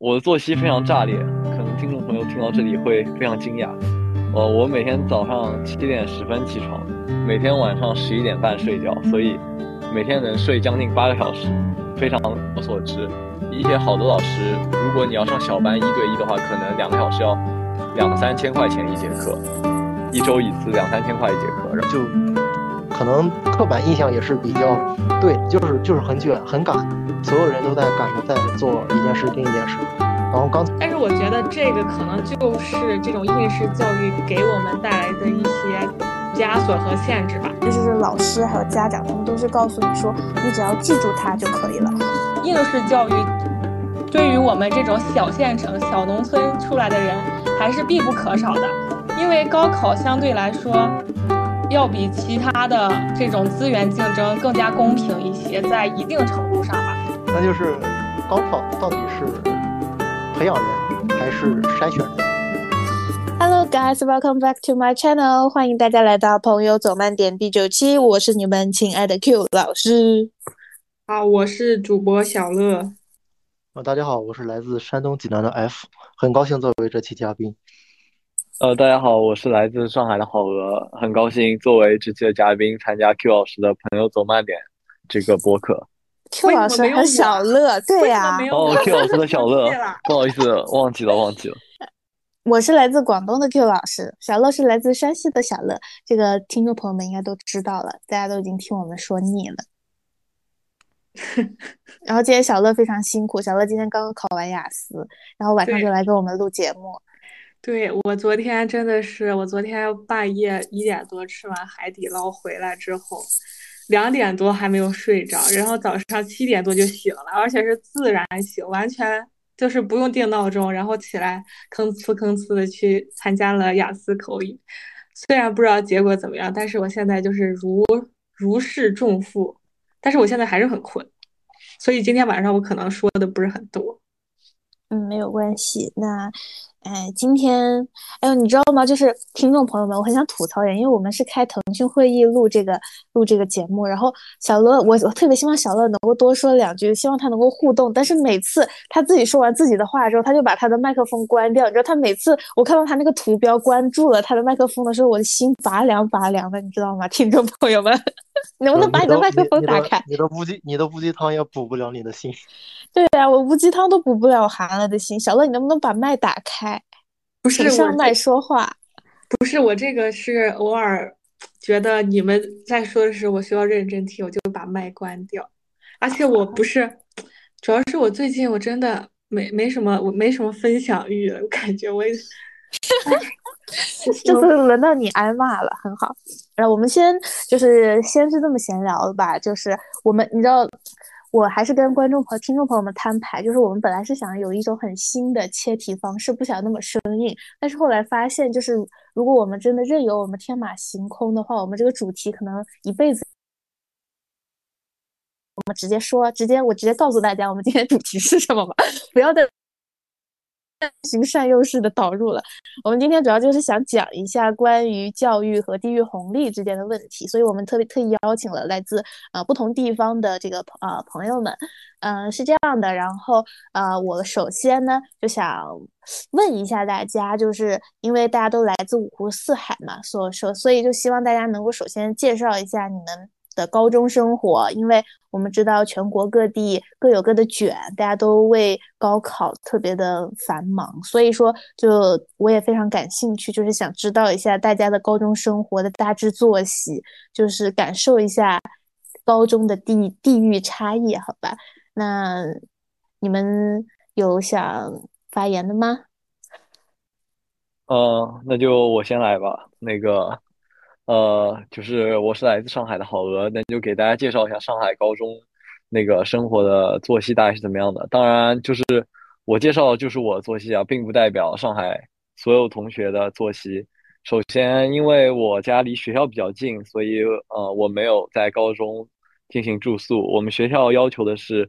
我的作息非常炸裂，可能听众朋友听到这里会非常惊讶。呃，我每天早上七点十分起床，每天晚上十一点半睡觉，所以每天能睡将近八个小时，非常我所知。一些好的老师，如果你要上小班一对一的话，可能两个小时要两三千块钱一节课，一周一次两三千块一节课，然后就可能刻板印象也是比较对，就是就是很卷很赶，所有人都在赶着在做一件事另一件事。然后刚，但是我觉得这个可能就是这种应试教育给我们带来的一些枷锁和限制吧。就是老师还有家长，他们都是告诉你说，你只要记住它就可以了。应试教育对于我们这种小县城、小农村出来的人还是必不可少的，因为高考相对来说要比其他的这种资源竞争更加公平一些，在一定程度上吧。那就是高考到底是？培养人还是筛选人？Hello guys, welcome back to my channel，欢迎大家来到朋友走慢点第九期，我是你们亲爱的 Q 老师。好，我是主播小乐。呃，大家好，我是来自山东济南的 F，很高兴作为这期嘉宾。呃，大家好，我是来自上海的好鹅，很高兴作为这期的嘉宾参加 Q 老师的朋友走慢点这个播客。Q 老师和小乐，对呀。哦，Q 老师的小乐，不好意思，忘记了，忘记了。我是来自广东的 Q 老师，小乐是来自山西的小乐。这个听众朋友们应该都知道了，大家都已经听我们说腻了。然后今天小乐非常辛苦，小乐今天刚刚考完雅思，然后晚上就来给我们录节目。对我昨天真的是，我昨天半夜一点多吃完海底捞回来之后。两点多还没有睡着，然后早上七点多就醒了，而且是自然醒，完全就是不用定闹钟，然后起来吭哧吭哧的去参加了雅思口语。虽然不知道结果怎么样，但是我现在就是如如释重负，但是我现在还是很困，所以今天晚上我可能说的不是很多。嗯，没有关系，那。哎，今天，哎呦，你知道吗？就是听众朋友们，我很想吐槽一点，因为我们是开腾讯会议录这个录这个节目，然后小乐，我我特别希望小乐能够多说两句，希望他能够互动。但是每次他自己说完自己的话之后，他就把他的麦克风关掉。你知道，他每次我看到他那个图标关注了他的麦克风的时候，我的心拔凉拔凉的，你知道吗？听众朋友们，能不能把你的麦克风打开？你的乌鸡，你的乌鸡汤也补不了你的心。对呀，我乌鸡汤都补不了寒了的心。小乐，你能不能把麦打开？不是上麦说话，不是我这个是偶尔觉得你们在说的时候，我需要认真听，我就把麦关掉。而且我不是，主要是我最近我真的没没什么，我没什么分享欲了。我感觉我也，这次轮到你挨骂了，很好。然后我们先就是先是这么闲聊吧，就是我们你知道。我还是跟观众朋友、听众朋友们摊牌，就是我们本来是想有一种很新的切题方式，不想那么生硬，但是后来发现，就是如果我们真的任由我们天马行空的话，我们这个主题可能一辈子。我们直接说，直接我直接告诉大家，我们今天主题是什么吧，不要再。循善诱式的导入了。我们今天主要就是想讲一下关于教育和地域红利之间的问题，所以我们特别特意邀请了来自呃不同地方的这个呃朋友们。嗯，是这样的。然后呃，我首先呢就想问一下大家，就是因为大家都来自五湖四海嘛，所说，所以就希望大家能够首先介绍一下你们。的高中生活，因为我们知道全国各地各有各的卷，大家都为高考特别的繁忙，所以说就我也非常感兴趣，就是想知道一下大家的高中生活的大致作息，就是感受一下高中的地地域差异，好吧？那你们有想发言的吗？呃，那就我先来吧，那个。呃，就是我是来自上海的好鹅，那就给大家介绍一下上海高中那个生活的作息大概是怎么样的。当然，就是我介绍的就是我的作息啊，并不代表上海所有同学的作息。首先，因为我家离学校比较近，所以呃，我没有在高中进行住宿。我们学校要求的是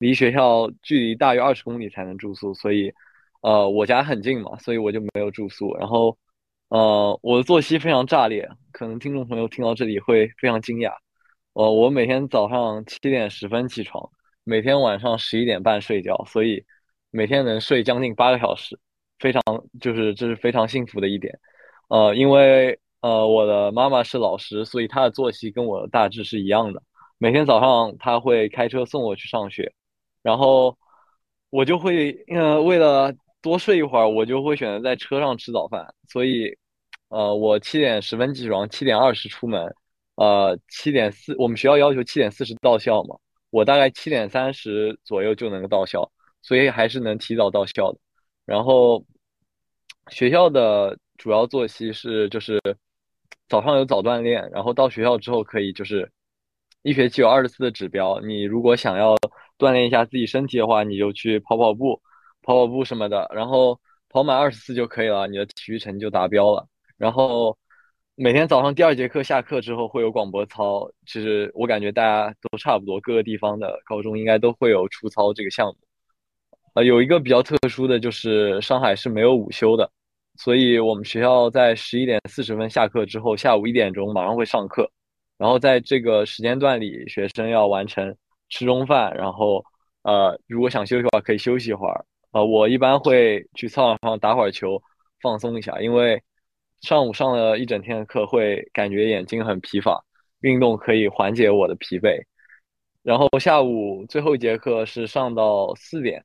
离学校距离大于二十公里才能住宿，所以呃，我家很近嘛，所以我就没有住宿。然后。呃，我的作息非常炸裂，可能听众朋友听到这里会非常惊讶。呃，我每天早上七点十分起床，每天晚上十一点半睡觉，所以每天能睡将近八个小时，非常就是这是非常幸福的一点。呃，因为呃我的妈妈是老师，所以她的作息跟我大致是一样的。每天早上她会开车送我去上学，然后我就会呃为了多睡一会儿，我就会选择在车上吃早饭。所以呃我七点十分起床，七点二十出门，呃七点四我们学校要求七点四十到校嘛。我大概七点三十左右就能够到校，所以还是能提早到校的。然后学校的主要作息是，就是早上有早锻炼，然后到学校之后可以就是一学期有二十次的指标。你如果想要锻炼一下自己身体的话，你就去跑跑步、跑跑步什么的，然后跑满二十次就可以了，你的体育成绩就达标了。然后。每天早上第二节课下课之后会有广播操，其实我感觉大家都差不多，各个地方的高中应该都会有出操这个项目。呃，有一个比较特殊的就是上海是没有午休的，所以我们学校在十一点四十分下课之后，下午一点钟马上会上课，然后在这个时间段里，学生要完成吃中饭，然后呃，如果想休息的话可以休息一会儿。呃，我一般会去操场上打会儿球，放松一下，因为。上午上了一整天的课，会感觉眼睛很疲乏，运动可以缓解我的疲惫。然后下午最后一节课是上到四点。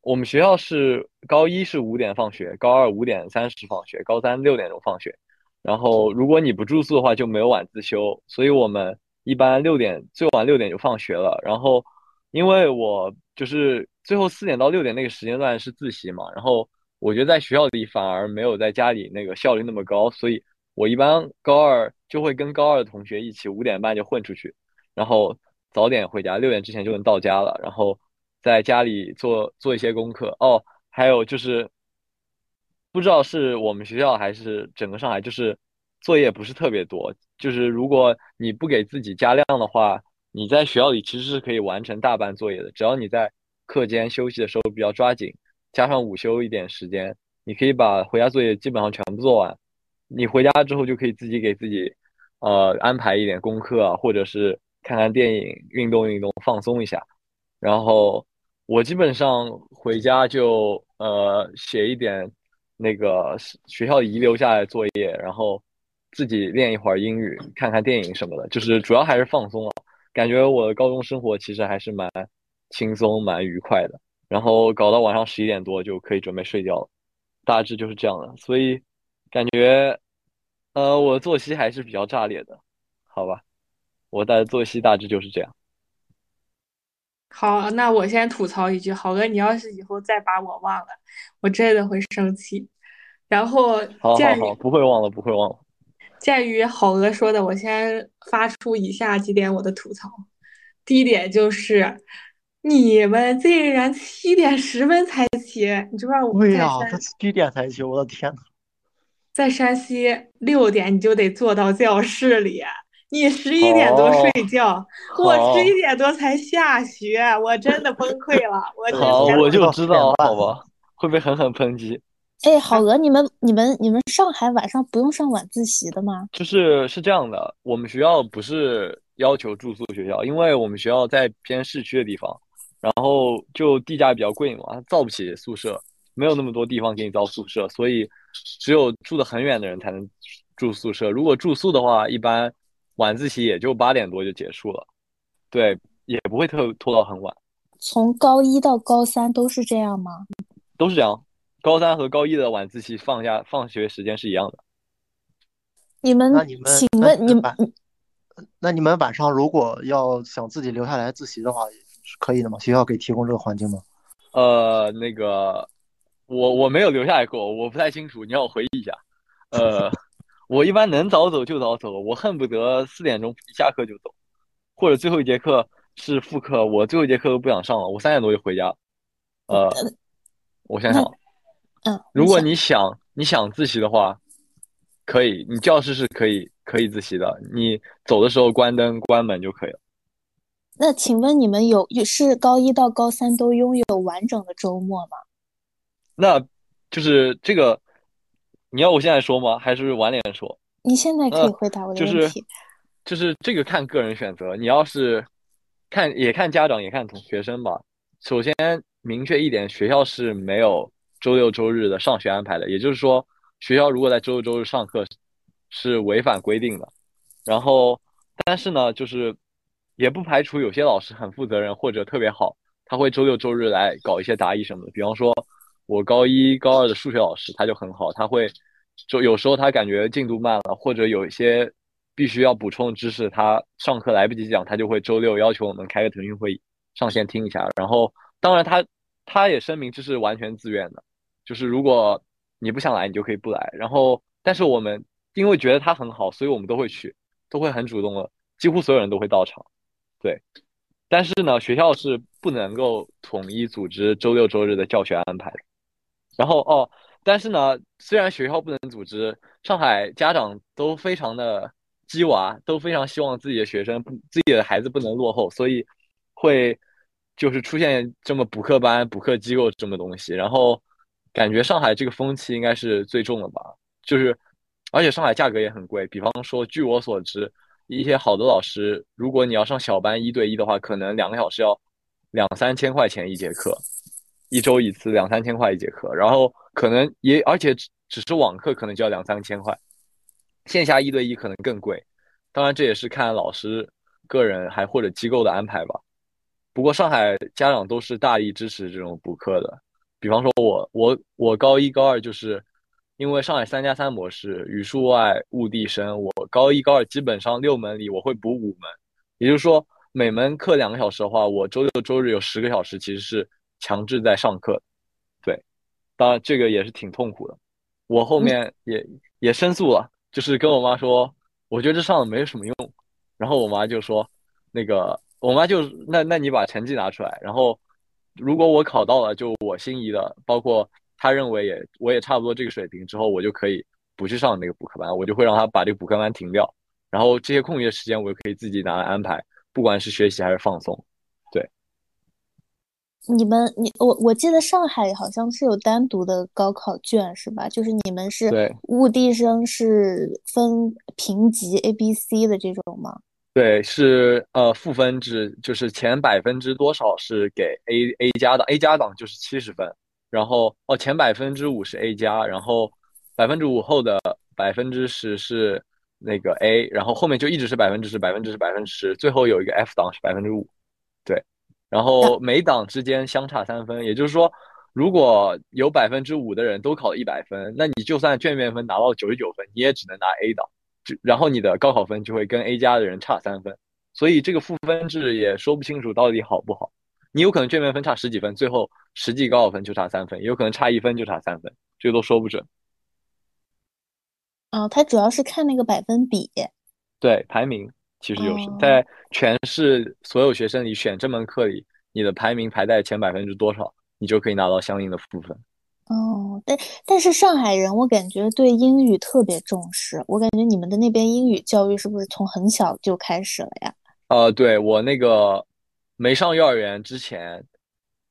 我们学校是高一是五点放学，高二五点三十放学，高三六点钟放学。然后如果你不住宿的话，就没有晚自修，所以我们一般六点最晚六点就放学了。然后因为我就是最后四点到六点那个时间段是自习嘛，然后。我觉得在学校里反而没有在家里那个效率那么高，所以我一般高二就会跟高二的同学一起五点半就混出去，然后早点回家，六点之前就能到家了，然后在家里做做一些功课。哦，还有就是不知道是我们学校还是整个上海，就是作业不是特别多，就是如果你不给自己加量的话，你在学校里其实是可以完成大半作业的，只要你在课间休息的时候比较抓紧。加上午休一点时间，你可以把回家作业基本上全部做完。你回家之后就可以自己给自己，呃，安排一点功课啊，或者是看看电影、运动运动、放松一下。然后我基本上回家就呃写一点那个学校遗留下来作业，然后自己练一会儿英语，看看电影什么的。就是主要还是放松了。感觉我的高中生活其实还是蛮轻松、蛮愉快的。然后搞到晚上十一点多就可以准备睡觉了，大致就是这样的。所以感觉，呃，我作息还是比较炸裂的，好吧？我的作息大致就是这样。好，那我先吐槽一句，好哥，你要是以后再把我忘了，我真的会生气。然后，好好好，不会忘了，不会忘了。鉴于好哥说的，我先发出以下几点我的吐槽。第一点就是。你们竟然七点十分才起，你知道我对呀，他七点才起？我的天呐，在山西六点你就得坐到教室里，你十一点多睡觉，我十一点多才下学，我真的崩溃了。我 好，我就知道，好吧，会被狠狠抨击。哎，好鹅，你们、你们、你们上海晚上不用上晚自习的吗？就是是这样的，我们学校不是要求住宿学校，因为我们学校在偏市区的地方。然后就地价比较贵嘛，造不起宿舍，没有那么多地方给你造宿舍，所以只有住的很远的人才能住宿舍。如果住宿的话，一般晚自习也就八点多就结束了，对，也不会特拖到很晚。从高一到高三都是这样吗？都是这样，高三和高一的晚自习放假放学时间是一样的。你们，请问你们，那你们晚上如果要想自己留下来自习的话？是可以的吗？学校给提供这个环境吗？呃，那个，我我没有留下来过，我不太清楚，你让我回忆一下。呃，我一般能早走就早走，我恨不得四点钟一下课就走，或者最后一节课是复课，我最后一节课都不想上了，我三点多就回家。呃，我想想，嗯，如果你想你想自习的话，可以，你教室是可以可以自习的，你走的时候关灯关门就可以了。那请问你们有是高一到高三都拥有完整的周末吗？那就是这个，你要我现在说吗？还是晚点说？你现在可以回答我的问题。就是这个看个人选择，你要是看也看家长也看同学生吧。首先，明确一点，学校是没有周六周日的上学安排的。也就是说，学校如果在周六周日上课是违反规定的。然后，但是呢，就是也不排除有些老师很负责任或者特别好，他会周六周日来搞一些答疑什么的。比方说，我高一高二的数学老师他就很好，他会就有时候他感觉进度慢了，或者有一些必须要补充的知识，他上课来不及讲，他就会周六要求我们开个腾讯会议上线听一下。然后，当然他他也声明这是完全自愿的，就是如果你不想来，你就可以不来。然后，但是我们因为觉得他很好，所以我们都会去。都会很主动的，几乎所有人都会到场，对。但是呢，学校是不能够统一组织周六周日的教学安排的。然后哦，但是呢，虽然学校不能组织，上海家长都非常的鸡娃，都非常希望自己的学生、自己的孩子不能落后，所以会就是出现这么补课班、补课机构这么东西。然后感觉上海这个风气应该是最重的吧，就是。而且上海价格也很贵，比方说，据我所知，一些好的老师，如果你要上小班一对一的话，可能两个小时要两三千块钱一节课，一周一次两三千块一节课，然后可能也而且只只是网课可能就要两三千块，线下一对一可能更贵。当然这也是看老师个人还或者机构的安排吧。不过上海家长都是大力支持这种补课的，比方说我我我高一高二就是。因为上海三加三模式，语数外物地生，我高一高二基本上六门里我会补五门，也就是说每门课两个小时的话，我周六周日有十个小时其实是强制在上课。对，当然这个也是挺痛苦的。我后面也也申诉了，就是跟我妈说，我觉得这上了没什么用。然后我妈就说，那个我妈就那那你把成绩拿出来，然后如果我考到了，就我心仪的，包括。他认为也我也差不多这个水平之后，我就可以不去上那个补课班，我就会让他把这个补课班停掉，然后这些空余的时间我就可以自己拿来安排，不管是学习还是放松。对，你们你我我记得上海好像是有单独的高考卷是吧？就是你们是物地生是分评级 A、B、C 的这种吗？对，是呃负分制，就是前百分之多少是给 A A 加的，A 加档就是七十分。然后哦，前百分之五是 A 加，然后百分之五后的百分之十是那个 A，然后后面就一直是百分之十，百分之十，百分之十，最后有一个 F 档是百分之五，对，然后每档之间相差三分，也就是说，如果有百分之五的人都考了一百分，那你就算卷面分拿到九十九分，你也只能拿 A 档，就然后你的高考分就会跟 A 加的人差三分，所以这个赋分制也说不清楚到底好不好。你有可能卷面分差十几分，最后实际高考分就差三分，也有可能差一分就差三分，这个都说不准。哦，它主要是看那个百分比。对，排名其实就是在全市所有学生里选这门课里，你的排名排在前百分之多少，你就可以拿到相应的赋分。哦，但但是上海人我感觉对英语特别重视，我感觉你们的那边英语教育是不是从很小就开始了呀？呃，对我那个。没上幼儿园之前，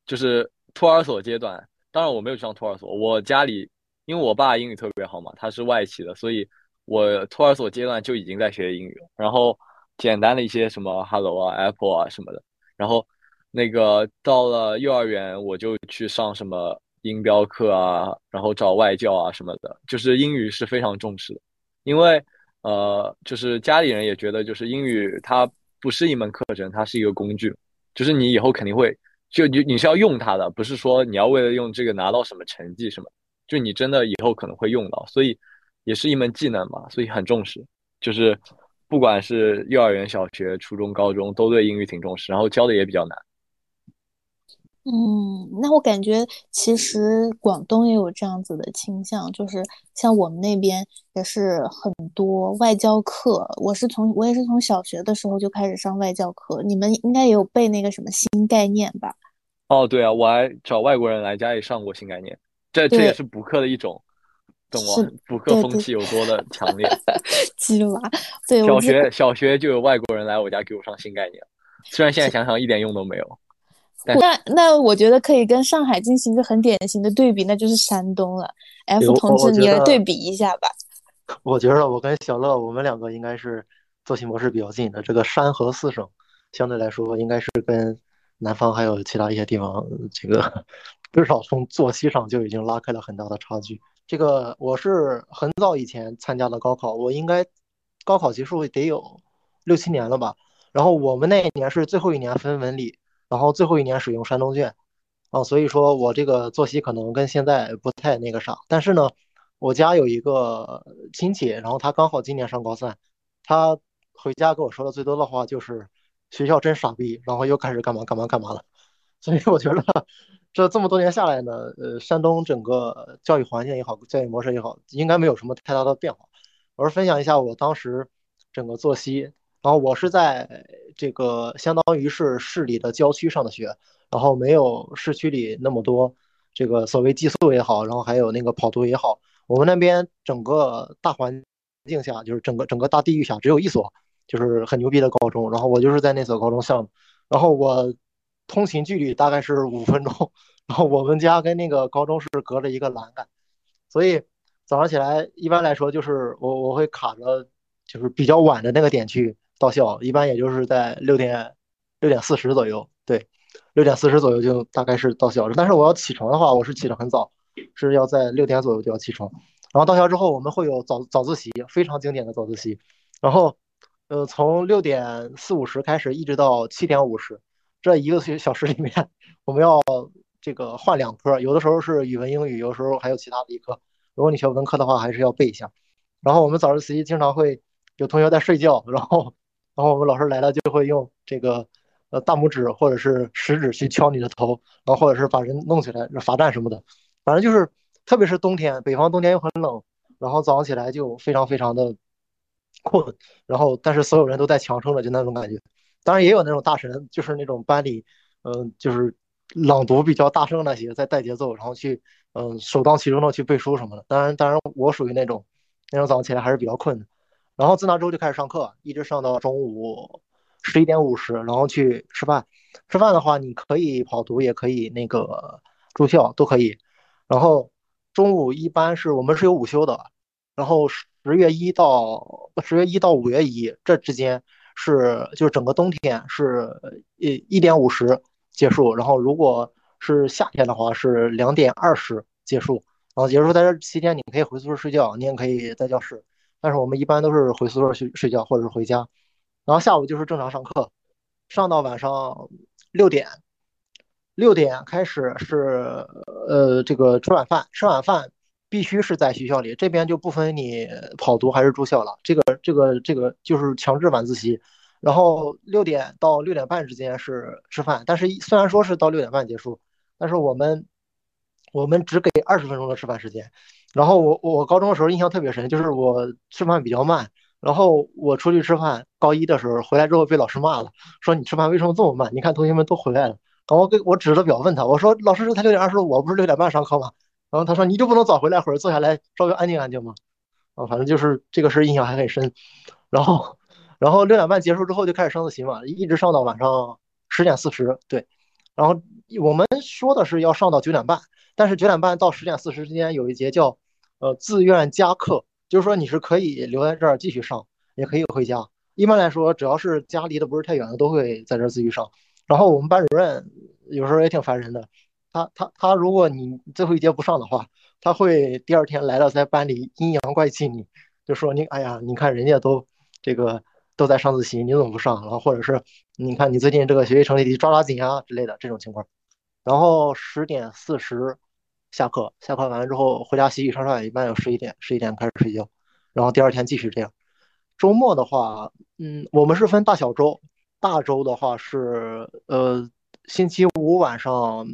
就是托儿所阶段。当然我没有上托儿所，我家里因为我爸英语特别好嘛，他是外企的，所以我托儿所阶段就已经在学英语了。然后简单的一些什么 Hello 啊、Apple 啊什么的。然后那个到了幼儿园，我就去上什么音标课啊，然后找外教啊什么的。就是英语是非常重视的，因为呃，就是家里人也觉得，就是英语它不是一门课程，它是一个工具。就是你以后肯定会，就你你是要用它的，不是说你要为了用这个拿到什么成绩什么，就你真的以后可能会用到，所以也是一门技能嘛，所以很重视。就是不管是幼儿园、小学、初中、高中，都对英语挺重视，然后教的也比较难。嗯，那我感觉其实广东也有这样子的倾向，就是像我们那边也是很多外教课。我是从我也是从小学的时候就开始上外教课，你们应该也有背那个什么新概念吧？哦，对啊，我还找外国人来家里上过新概念，这这也是补课的一种，懂吗？补课风气有多的强烈？鸡娃，对，小学小学就有外国人来我家给我上新概念，虽然现在想想一点用都没有。那那我觉得可以跟上海进行一个很典型的对比，那就是山东了。F 同志，你来对比一下吧。我觉得我跟小乐，我们两个应该是作息模式比较近的。这个山河四省相对来说，应该是跟南方还有其他一些地方，这个 至少从作息上就已经拉开了很大的差距。这个我是很早以前参加的高考，我应该高考结束得有六七年了吧。然后我们那一年是最后一年分文理，然后最后一年使用山东卷，啊，所以说我这个作息可能跟现在不太那个啥。但是呢，我家有一个亲戚，然后他刚好今年上高三，他回家跟我说的最多的话就是学校真傻逼，然后又开始干嘛干嘛干嘛了。所以我觉得。这这么多年下来呢，呃，山东整个教育环境也好，教育模式也好，应该没有什么太大的变化。我是分享一下我当时整个作息，然后我是在这个相当于是市里的郊区上的学，然后没有市区里那么多这个所谓寄宿也好，然后还有那个跑读也好，我们那边整个大环境下，就是整个整个大地域下，只有一所就是很牛逼的高中，然后我就是在那所高中上，然后我。通勤距离大概是五分钟，然后我们家跟那个高中是隔着一个栏杆，所以早上起来一般来说就是我我会卡着就是比较晚的那个点去到校，一般也就是在六点六点四十左右，对，六点四十左右就大概是到校。但是我要起床的话，我是起得很早，是要在六点左右就要起床。然后到校之后，我们会有早早自习，非常经典的早自习，然后呃从六点四五十开始一直到七点五十。这一个小时里面，我们要这个换两科，有的时候是语文、英语，有时候还有其他的一科。如果你学文科的话，还是要背一下。然后我们早自习经常会有同学在睡觉，然后，然后我们老师来了就会用这个呃大拇指或者是食指去敲你的头，然后或者是把人弄起来罚站什么的。反正就是，特别是冬天，北方冬天又很冷，然后早上起来就非常非常的困，然后但是所有人都在强撑着，就那种感觉。当然也有那种大神，就是那种班里，嗯，就是朗读比较大声那些，在带节奏，然后去，嗯，首当其冲的去背书什么的。当然，当然我属于那种，那种早上起来还是比较困的。然后自那之后就开始上课，一直上到中午十一点五十，然后去吃饭。吃饭的话，你可以跑读，也可以那个住校，都可以。然后中午一般是我们是有午休的。然后十月一到十月一到五月一这之间。是，就是整个冬天是一一点五十结束，然后如果是夏天的话是两点二十结束，然后结束在这期间你可以回宿舍睡觉，你也可以在教室，但是我们一般都是回宿舍去睡觉或者是回家，然后下午就是正常上课，上到晚上六点，六点开始是呃这个吃晚饭，吃晚饭。必须是在学校里，这边就不分你跑读还是住校了。这个、这个、这个就是强制晚自习。然后六点到六点半之间是吃饭，但是虽然说是到六点半结束，但是我们我们只给二十分钟的吃饭时间。然后我我高中的时候印象特别深，就是我吃饭比较慢，然后我出去吃饭，高一的时候回来之后被老师骂了，说你吃饭为什么这么慢？你看同学们都回来了。然后给我指着表问他，我说老师才六点二十，我不是六点半上课吗？然后他说：“你就不能早回来会儿，坐下来稍微安静安静吗？”啊，反正就是这个事印象还很深。然后，然后六点半结束之后就开始上自习嘛，一直上到晚上十点四十。对，然后我们说的是要上到九点半，但是九点半到十点四十之间有一节叫呃自愿加课，就是说你是可以留在这儿继续上，也可以回家。一般来说，只要是家离得不是太远的，都会在这儿继续上。然后我们班主任有时候也挺烦人的。他他他，如果你最后一节不上的话，他会第二天来了，在班里阴阳怪气你，就说你哎呀，你看人家都这个都在上自习，你怎么不上？然后或者是你看你最近这个学习成绩得抓抓紧啊之类的这种情况。然后十点四十下课，下课完了之后回家洗洗涮涮，一般有十一点，十一点开始睡觉，然后第二天继续这样。周末的话，嗯，我们是分大小周，大周的话是呃星期五晚上。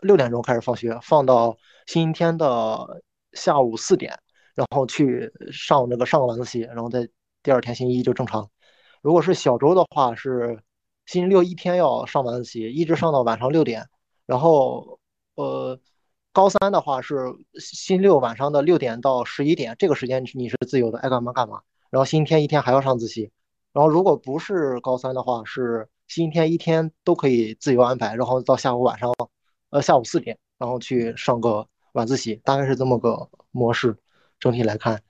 六点钟开始放学，放到星期天的下午四点，然后去上那个上个晚自习，然后在第二天星期一就正常。如果是小周的话，是星期六一天要上晚自习，一直上到晚上六点。然后，呃，高三的话是星期六晚上的六点到十一点，这个时间你是自由的，爱干嘛干嘛。然后星期天一天还要上自习。然后如果不是高三的话，是星期天一天都可以自由安排，然后到下午晚上。呃，下午四点，然后去上个晚自习，大概是这么个模式。整体来看，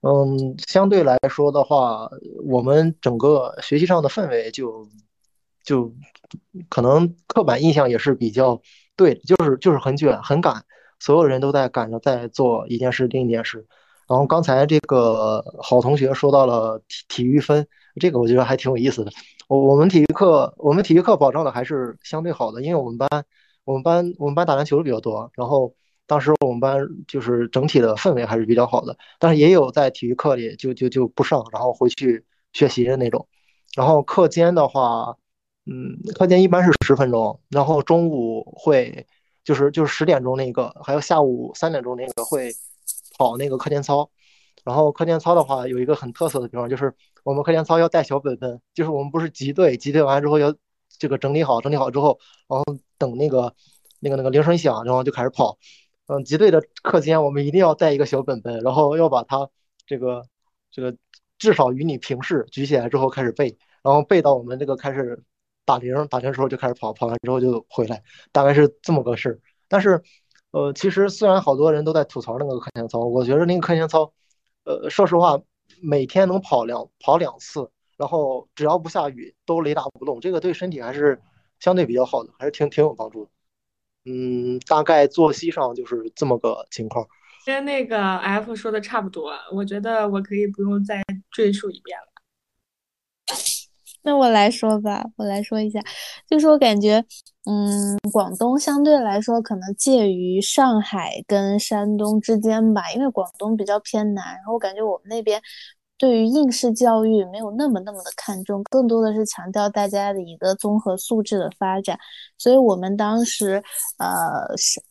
嗯，相对来说的话，我们整个学习上的氛围就就可能刻板印象也是比较对，就是就是很卷很赶，所有人都在赶着在做一件事另一件事。然后刚才这个好同学说到了体体育分，这个我觉得还挺有意思的。我我们体育课我们体育课保障的还是相对好的，因为我们班我们班我们班打篮球的比较多，然后当时我们班就是整体的氛围还是比较好的，但是也有在体育课里就就就不上，然后回去学习的那种。然后课间的话，嗯，课间一般是十分钟，然后中午会就是就是十点钟那个，还有下午三点钟那个会跑那个课间操。然后课间操的话，有一个很特色的地方，就是我们课间操要带小本本，就是我们不是集队，集队完之后要这个整理好，整理好之后，然后等那个那个那个铃声响，然后就开始跑。嗯，集队的课间我们一定要带一个小本本，然后要把它这个这个至少与你平视，举起来之后开始背，然后背到我们这个开始打铃，打铃时候就开始跑，跑完之后就回来，大概是这么个事儿。但是，呃，其实虽然好多人都在吐槽那个课间操，我觉得那个课间操。呃，说实话，每天能跑两跑两次，然后只要不下雨，都雷打不动，这个对身体还是相对比较好的，还是挺挺有帮助的。嗯，大概作息上就是这么个情况。跟那个 F 说的差不多，我觉得我可以不用再赘述一遍了。那我来说吧，我来说一下，就是我感觉，嗯，广东相对来说可能介于上海跟山东之间吧，因为广东比较偏南，然后我感觉我们那边对于应试教育没有那么那么的看重，更多的是强调大家的一个综合素质的发展，所以我们当时，呃，是。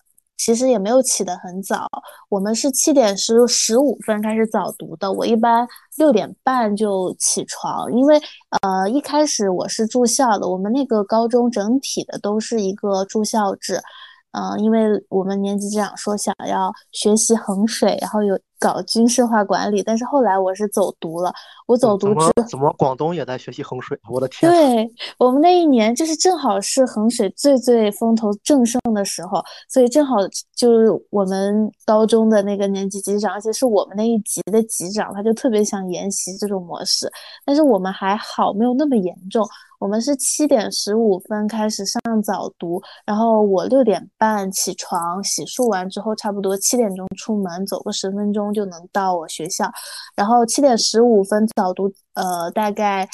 其实也没有起得很早，我们是七点十十五分开始早读的。我一般六点半就起床，因为呃一开始我是住校的，我们那个高中整体的都是一个住校制。嗯，因为我们年级长说想要学习衡水，然后有搞军事化管理，但是后来我是走读了。我走读之怎么广东也在学习衡水？我的天！对我们那一年就是正好是衡水最最风头正盛的时候，所以正好就是我们高中的那个年级级长，而且是我们那一级的级长，他就特别想沿袭这种模式。但是我们还好，没有那么严重。我们是七点十五分开始上早读，然后我六点半起床，洗漱完之后，差不多七点钟出门，走个十分钟就能到我学校。然后七点十五分早读，呃，大概。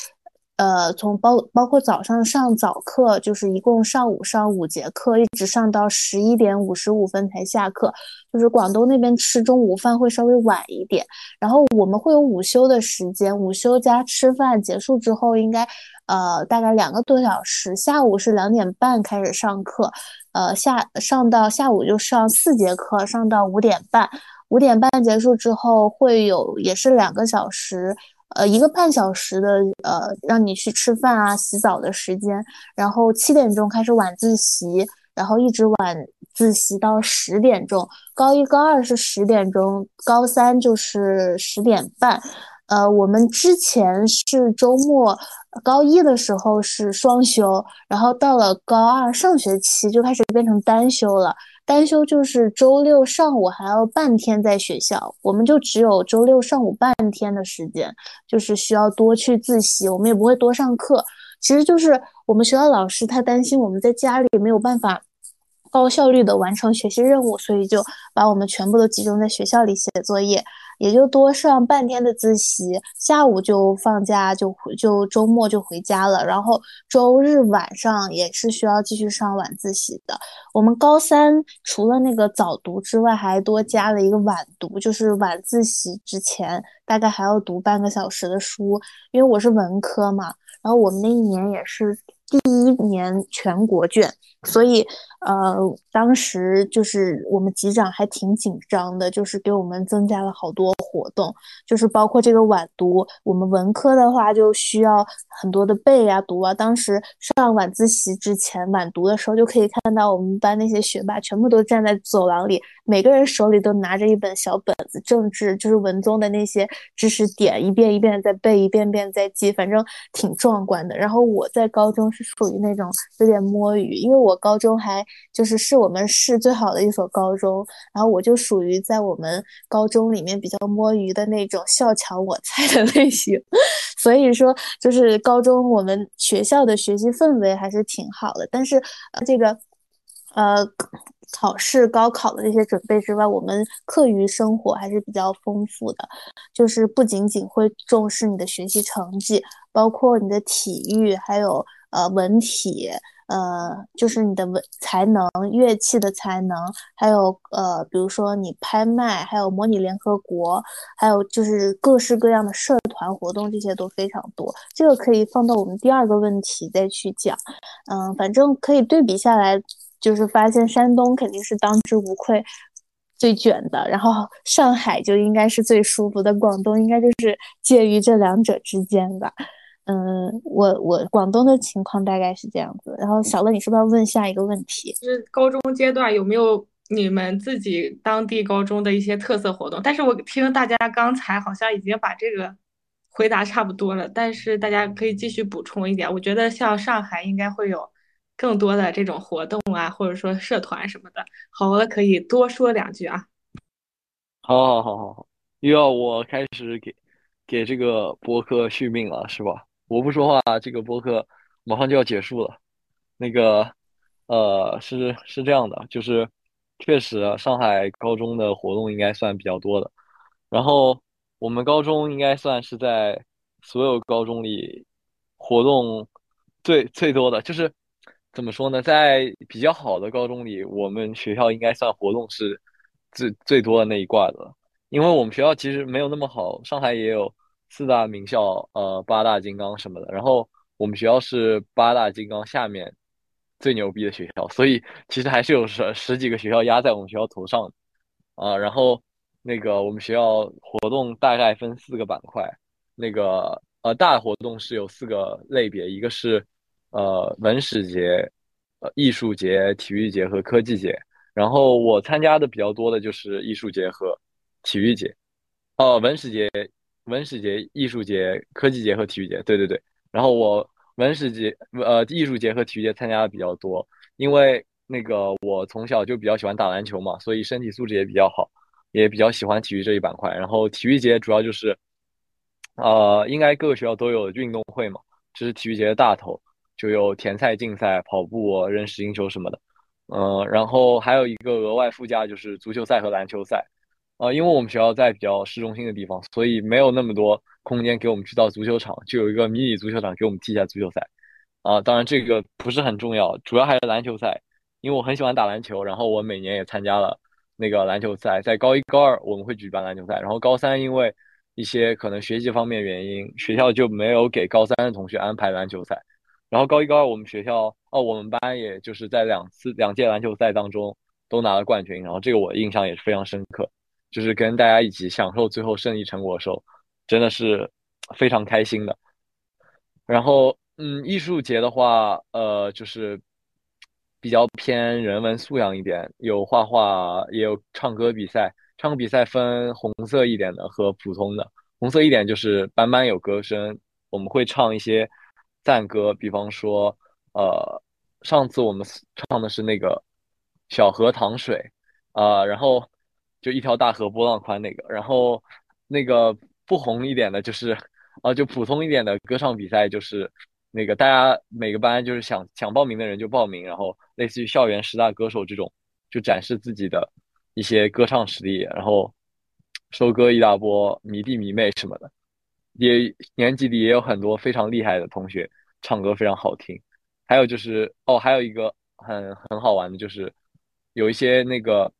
呃，从包包括早上上早课，就是一共上午上五节课，一直上到十一点五十五分才下课。就是广东那边吃中午饭会稍微晚一点，然后我们会有午休的时间，午休加吃饭结束之后，应该呃大概两个多小时。下午是两点半开始上课，呃下上到下午就上四节课，上到五点半。五点半结束之后会有也是两个小时。呃，一个半小时的呃，让你去吃饭啊、洗澡的时间，然后七点钟开始晚自习，然后一直晚自习到十点钟。高一、高二是十点钟，高三就是十点半。呃，我们之前是周末，高一的时候是双休，然后到了高二上学期就开始变成单休了。单休就是周六上午还要半天在学校，我们就只有周六上午半天的时间，就是需要多去自习，我们也不会多上课。其实就是我们学校老师他担心我们在家里没有办法高效率的完成学习任务，所以就把我们全部都集中在学校里写作业。也就多上半天的自习，下午就放假，就回就周末就回家了。然后周日晚上也是需要继续上晚自习的。我们高三除了那个早读之外，还多加了一个晚读，就是晚自习之前大概还要读半个小时的书。因为我是文科嘛，然后我们那一年也是第一年全国卷。所以，呃，当时就是我们级长还挺紧张的，就是给我们增加了好多活动，就是包括这个晚读。我们文科的话就需要很多的背啊、读啊。当时上晚自习之前晚读的时候，就可以看到我们班那些学霸全部都站在走廊里，每个人手里都拿着一本小本子，政治就是文综的那些知识点，一遍一遍在背，一遍遍在记，反正挺壮观的。然后我在高中是属于那种有点摸鱼，因为。我高中还就是是我们市最好的一所高中，然后我就属于在我们高中里面比较摸鱼的那种笑抢我菜的类型，所以说就是高中我们学校的学习氛围还是挺好的，但是这个呃。考试、高考的这些准备之外，我们课余生活还是比较丰富的，就是不仅仅会重视你的学习成绩，包括你的体育，还有呃文体，呃就是你的文才能、乐器的才能，还有呃比如说你拍卖，还有模拟联合国，还有就是各式各样的社团活动，这些都非常多。这个可以放到我们第二个问题再去讲，嗯，反正可以对比下来。就是发现山东肯定是当之无愧最卷的，然后上海就应该是最舒服的，广东应该就是介于这两者之间吧。嗯，我我广东的情况大概是这样子。然后小乐，你是不是要问下一个问题？就是高中阶段有没有你们自己当地高中的一些特色活动？但是我听大家刚才好像已经把这个回答差不多了，但是大家可以继续补充一点。我觉得像上海应该会有。更多的这种活动啊，或者说社团什么的，好了，可以多说两句啊。好，好，好，好，好，又要我开始给给这个博客续命了，是吧？我不说话，这个播客马上就要结束了。那个，呃，是是这样的，就是确实上海高中的活动应该算比较多的。然后我们高中应该算是在所有高中里活动最最多的，就是。怎么说呢？在比较好的高中里，我们学校应该算活动是最最多的那一挂的，因为我们学校其实没有那么好。上海也有四大名校，呃，八大金刚什么的。然后我们学校是八大金刚下面最牛逼的学校，所以其实还是有十十几个学校压在我们学校头上啊。然后那个我们学校活动大概分四个板块，那个呃大活动是有四个类别，一个是。呃，文史节、呃艺术节、体育节和科技节。然后我参加的比较多的就是艺术节和体育节。哦，文史节、文史节、艺术节、科技节和体育节。对对对。然后我文史节、呃艺术节和体育节参加的比较多，因为那个我从小就比较喜欢打篮球嘛，所以身体素质也比较好，也比较喜欢体育这一板块。然后体育节主要就是，呃，应该各个学校都有运动会嘛，这是体育节的大头。就有田赛竞赛、跑步、扔实心球什么的，嗯，然后还有一个额外附加就是足球赛和篮球赛，呃，因为我们学校在比较市中心的地方，所以没有那么多空间给我们去到足球场，就有一个迷你足球场给我们踢一下足球赛，啊，当然这个不是很重要，主要还是篮球赛，因为我很喜欢打篮球，然后我每年也参加了那个篮球赛，在高一、高二我们会举办篮球赛，然后高三因为一些可能学习方面原因，学校就没有给高三的同学安排篮球赛。然后高一高二我们学校哦，我们班也就是在两次两届篮球赛当中都拿了冠军，然后这个我印象也是非常深刻，就是跟大家一起享受最后胜利成果的时候，真的是非常开心的。然后嗯，艺术节的话，呃，就是比较偏人文素养一点，有画画，也有唱歌比赛。唱歌比赛分红色一点的和普通的，红色一点就是班班有歌声，我们会唱一些。赞歌，比方说，呃，上次我们唱的是那个小河淌水，啊，然后就一条大河波浪宽那个，然后那个不红一点的，就是啊，就普通一点的歌唱比赛，就是那个大家每个班就是想想报名的人就报名，然后类似于校园十大歌手这种，就展示自己的一些歌唱实力，然后收割一大波迷弟迷妹什么的。也年级里也有很多非常厉害的同学，唱歌非常好听。还有就是哦，还有一个很很好玩的，就是有一些那个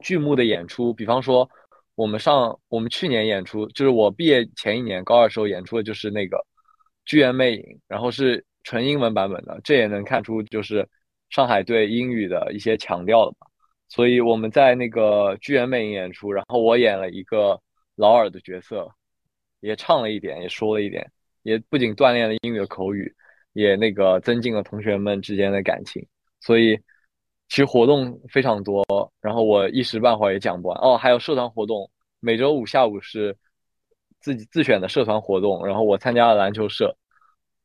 剧目的演出。比方说，我们上我们去年演出，就是我毕业前一年高二时候演出的，就是那个《剧院魅影》，然后是纯英文版本的。这也能看出就是上海对英语的一些强调了吧。所以我们在那个《剧院魅影》演出，然后我演了一个老尔的角色。也唱了一点，也说了一点，也不仅锻炼了英语的口语，也那个增进了同学们之间的感情。所以其实活动非常多，然后我一时半会儿也讲不完。哦，还有社团活动，每周五下午是自己自选的社团活动，然后我参加了篮球社。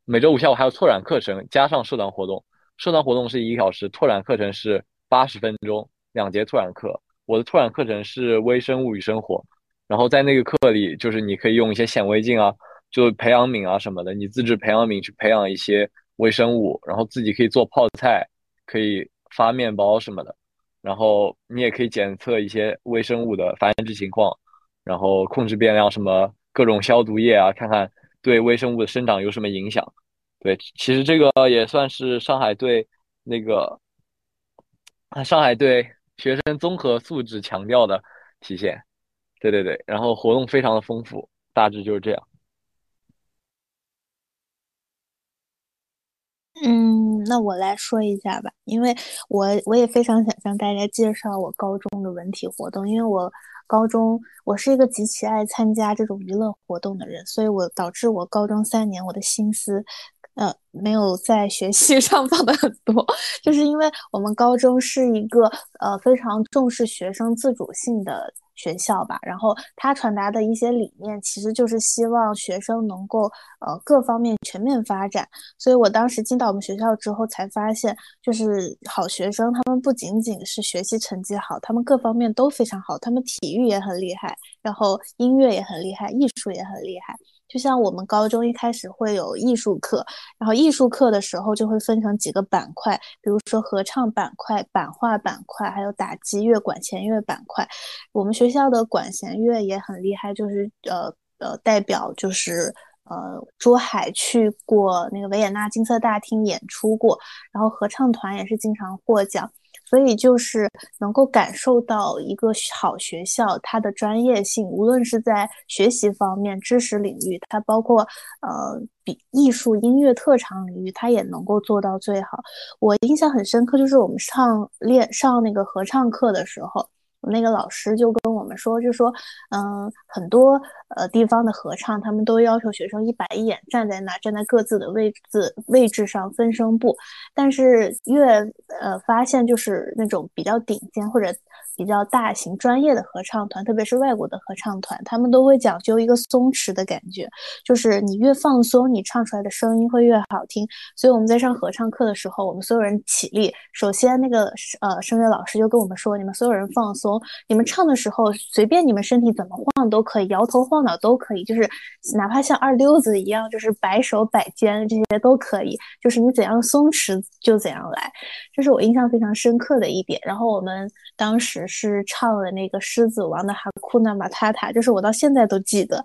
每周五下午还有拓展课程，加上社团活动，社团活动是一个小时，拓展课程是八十分钟，两节拓展课。我的拓展课程是微生物与生活，然后在那个课里，就是你可以用一些显微镜啊，就培养皿啊什么的，你自制培养皿去培养一些微生物，然后自己可以做泡菜，可以发面包什么的，然后你也可以检测一些微生物的繁殖情况，然后控制变量，什么各种消毒液啊，看看对微生物的生长有什么影响。对，其实这个也算是上海对那个上海对学生综合素质强调的体现。对对对，然后活动非常的丰富，大致就是这样。嗯，那我来说一下吧，因为我我也非常想向大家介绍我高中的文体活动，因为我高中我是一个极其爱参加这种娱乐活动的人，所以我导致我高中三年我的心思。呃，没有在学习 上放的很多，就是因为我们高中是一个呃非常重视学生自主性的学校吧，然后他传达的一些理念，其实就是希望学生能够呃各方面全面发展。所以我当时进到我们学校之后，才发现就是好学生，他们不仅仅是学习成绩好，他们各方面都非常好，他们体育也很厉害，然后音乐也很厉害，艺术也很厉害。就像我们高中一开始会有艺术课，然后艺术课的时候就会分成几个板块，比如说合唱板块、版画板块，还有打击乐、管弦乐板块。我们学校的管弦乐也很厉害，就是呃呃代表就是呃珠海去过那个维也纳金色大厅演出过，然后合唱团也是经常获奖。所以就是能够感受到一个好学校它的专业性，无论是在学习方面、知识领域，它包括呃比艺术、音乐特长领域，它也能够做到最好。我印象很深刻，就是我们上练上那个合唱课的时候。那个老师就跟说，就说，嗯，很多呃地方的合唱，他们都要求学生一板一眼站在那，站在各自的位置位置上分声部。但是越呃发现就是那种比较顶尖或者比较大型专业的合唱团，特别是外国的合唱团，他们都会讲究一个松弛的感觉，就是你越放松，你唱出来的声音会越好听。所以我们在上合唱课的时候，我们所有人起立，首先那个呃声乐老师就跟我们说，你们所有人放松。你们唱的时候，随便你们身体怎么晃都可以，摇头晃脑都可以，就是哪怕像二溜子一样，就是摆手摆肩这些都可以，就是你怎样松弛就怎样来，这是我印象非常深刻的一点。然后我们当时是唱了那个《狮子王》的哈库纳马塔塔，就是我到现在都记得。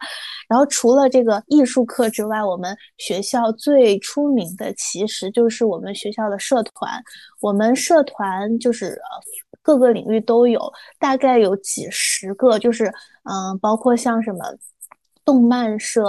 然后除了这个艺术课之外，我们学校最出名的其实就是我们学校的社团，我们社团就是。各个领域都有，大概有几十个，就是嗯，包括像什么动漫社、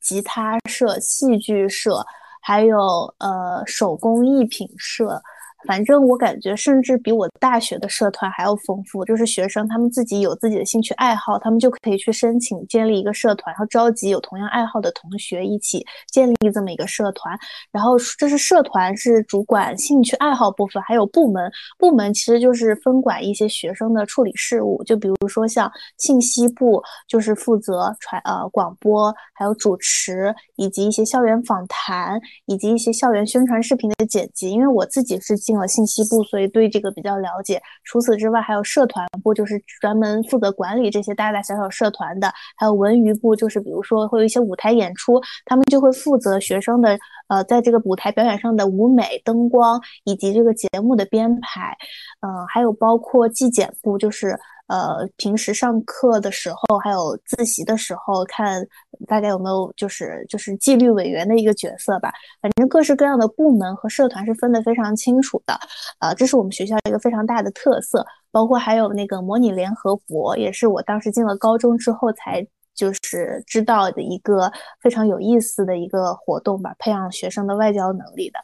吉他社、戏剧社，还有呃手工艺品社。反正我感觉，甚至比我大学的社团还要丰富。就是学生他们自己有自己的兴趣爱好，他们就可以去申请建立一个社团，然后召集有同样爱好的同学一起建立这么一个社团。然后这是社团是主管兴趣爱好部分，还有部门，部门其实就是分管一些学生的处理事务。就比如说像信息部，就是负责传呃广播，还有主持，以及一些校园访谈，以及一些校园宣传视频的剪辑。因为我自己是。进了信息部，所以对这个比较了解。除此之外，还有社团部，就是专门负责管理这些大大小小社团的；还有文娱部，就是比如说会有一些舞台演出，他们就会负责学生的呃，在这个舞台表演上的舞美、灯光以及这个节目的编排。嗯，还有包括纪检部，就是。呃，平时上课的时候，还有自习的时候，看大概有没有就是就是纪律委员的一个角色吧。反正各式各样的部门和社团是分得非常清楚的。呃，这是我们学校一个非常大的特色。包括还有那个模拟联合国，也是我当时进了高中之后才就是知道的一个非常有意思的一个活动吧，培养学生的外交能力的。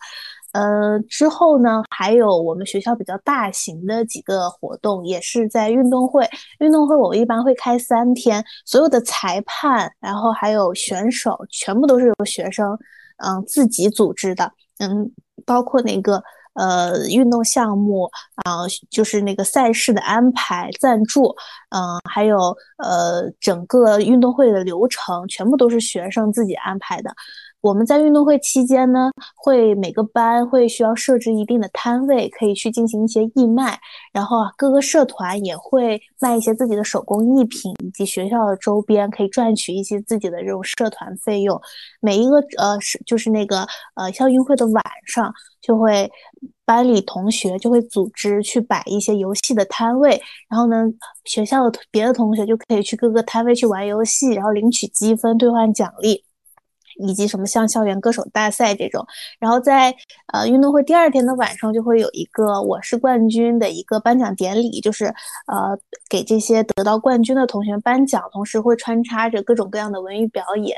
呃，之后呢，还有我们学校比较大型的几个活动，也是在运动会。运动会我一般会开三天，所有的裁判，然后还有选手，全部都是由学生，嗯，自己组织的。嗯，包括那个呃运动项目，啊，就是那个赛事的安排、赞助，嗯，还有呃整个运动会的流程，全部都是学生自己安排的。我们在运动会期间呢，会每个班会需要设置一定的摊位，可以去进行一些义卖。然后啊，各个社团也会卖一些自己的手工艺品，以及学校的周边，可以赚取一些自己的这种社团费用。每一个呃是就是那个呃校运会的晚上，就会班里同学就会组织去摆一些游戏的摊位，然后呢，学校的别的同学就可以去各个摊位去玩游戏，然后领取积分兑换奖励。以及什么像校园歌手大赛这种，然后在呃运动会第二天的晚上就会有一个我是冠军的一个颁奖典礼，就是呃给这些得到冠军的同学颁奖，同时会穿插着各种各样的文娱表演，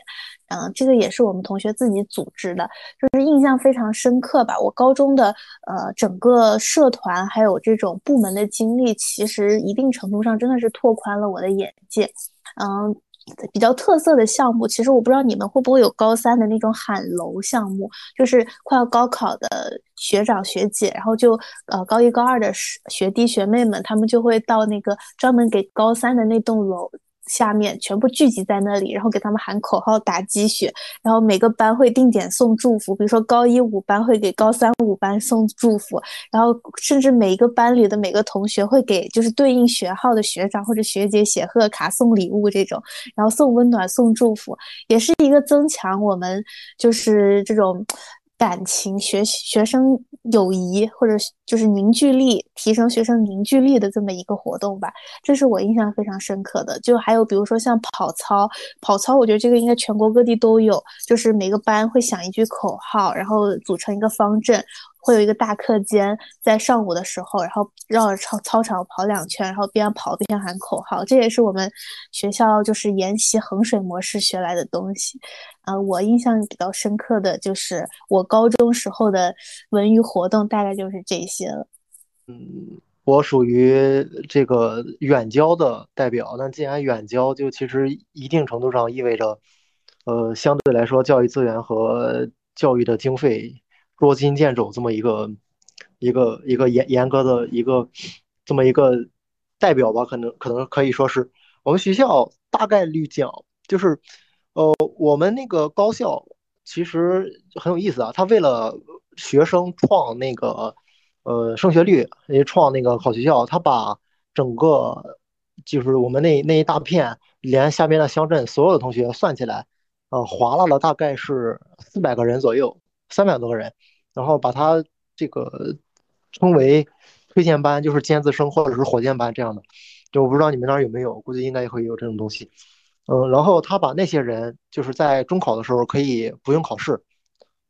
嗯，这个也是我们同学自己组织的，就是印象非常深刻吧。我高中的呃整个社团还有这种部门的经历，其实一定程度上真的是拓宽了我的眼界，嗯。比较特色的项目，其实我不知道你们会不会有高三的那种喊楼项目，就是快要高考的学长学姐，然后就呃高一高二的学弟学妹们，他们就会到那个专门给高三的那栋楼。下面全部聚集在那里，然后给他们喊口号、打鸡血，然后每个班会定点送祝福，比如说高一五班会给高三五班送祝福，然后甚至每一个班里的每个同学会给就是对应学号的学长或者学姐写贺卡、送礼物这种，然后送温暖、送祝福，也是一个增强我们就是这种。感情、学学生友谊或者就是凝聚力，提升学生凝聚力的这么一个活动吧，这是我印象非常深刻的。就还有比如说像跑操，跑操我觉得这个应该全国各地都有，就是每个班会想一句口号，然后组成一个方阵。会有一个大课间，在上午的时候，然后绕着操操场跑两圈，然后边跑边喊口号。这也是我们学校就是沿袭衡水模式学来的东西。呃，我印象比较深刻的就是我高中时候的文娱活动，大概就是这些了。嗯，我属于这个远郊的代表。那既然远郊，就其实一定程度上意味着，呃，相对来说，教育资源和教育的经费。捉襟见肘，这么一个一个一个严严格的一个这么一个代表吧，可能可能可以说是。我们学校大概率讲，就是呃，我们那个高校其实很有意思啊，他为了学生创那个呃升学率，也创那个好学校，他把整个就是我们那那一大片连下边的乡镇所有的同学算起来，呃，划拉了大概是四百个人左右，三百多个人。然后把它这个称为推荐班，就是尖子生或者是火箭班这样的，就我不知道你们那儿有没有，估计应该也会有这种东西。嗯，然后他把那些人就是在中考的时候可以不用考试，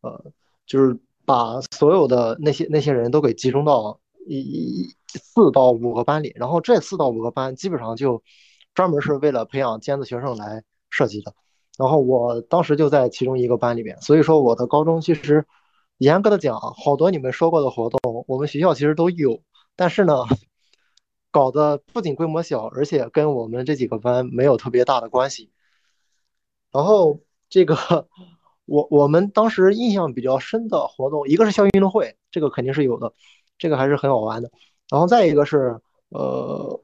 呃，就是把所有的那些那些人都给集中到一四到五个班里，然后这四到五个班基本上就专门是为了培养尖子学生来设计的。然后我当时就在其中一个班里边，所以说我的高中其实。严格的讲，好多你们说过的活动，我们学校其实都有，但是呢，搞得不仅规模小，而且跟我们这几个班没有特别大的关系。然后这个，我我们当时印象比较深的活动，一个是校运动会，这个肯定是有的，这个还是很好玩的。然后再一个是，呃，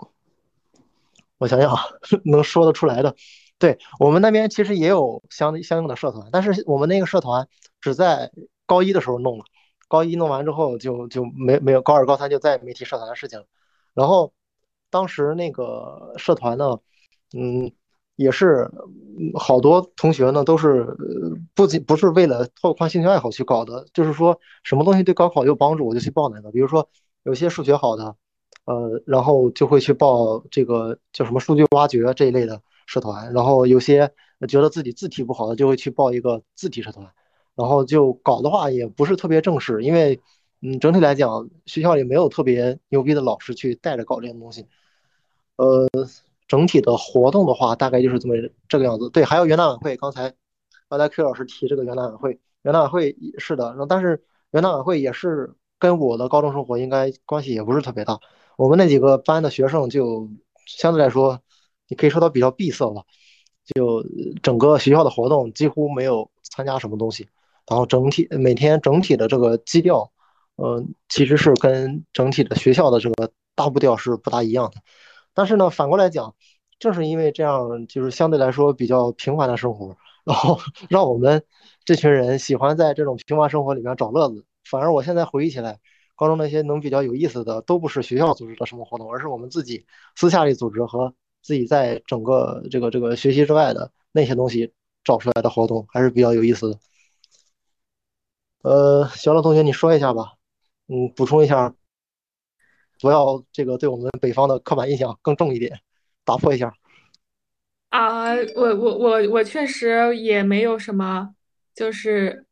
我想想啊，能说得出来的，对我们那边其实也有相相应的社团，但是我们那个社团只在。高一的时候弄了，高一弄完之后就就没没有，高二高三就再也没提社团的事情了。然后当时那个社团呢，嗯，也是好多同学呢都是不仅不是为了拓宽兴趣爱好去搞的，就是说什么东西对高考有帮助我就去报哪个。比如说有些数学好的，呃，然后就会去报这个叫什么数据挖掘这一类的社团。然后有些觉得自己字体不好的，就会去报一个字体社团。然后就搞的话也不是特别正式，因为，嗯，整体来讲学校里没有特别牛逼的老师去带着搞这些东西，呃，整体的活动的话大概就是这么这个样子。对，还有元旦晚会，刚才刚才 Q 老师提这个元旦晚会，元旦晚会是的，但是元旦晚会也是跟我的高中生活应该关系也不是特别大。我们那几个班的学生就相对来说，你可以说它比较闭塞吧，就整个学校的活动几乎没有参加什么东西。然后整体每天整体的这个基调，呃，其实是跟整体的学校的这个大步调是不大一样的。但是呢，反过来讲，正是因为这样，就是相对来说比较平凡的生活，然后 让我们这群人喜欢在这种平凡生活里面找乐子。反而我现在回忆起来，高中那些能比较有意思的，都不是学校组织的什么活动，而是我们自己私下里组织和自己在整个这个这个学习之外的那些东西找出来的活动，还是比较有意思的。呃，小乐同学，你说一下吧，嗯，补充一下，不要这个对我们北方的刻板印象更重一点，打破一下。啊，我我我我确实也没有什么，就是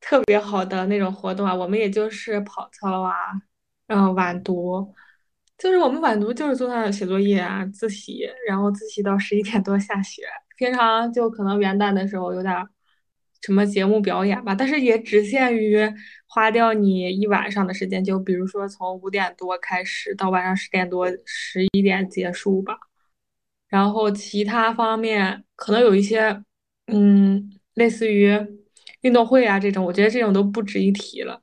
特别好的那种活动啊，我们也就是跑操啊，嗯，晚读，就是我们晚读就是坐那写作业啊，自习，然后自习到十一点多下学，平常就可能元旦的时候有点什么节目表演吧，但是也只限于花掉你一晚上的时间，就比如说从五点多开始到晚上十点多、十一点结束吧。然后其他方面可能有一些，嗯，类似于运动会啊这种，我觉得这种都不值一提了。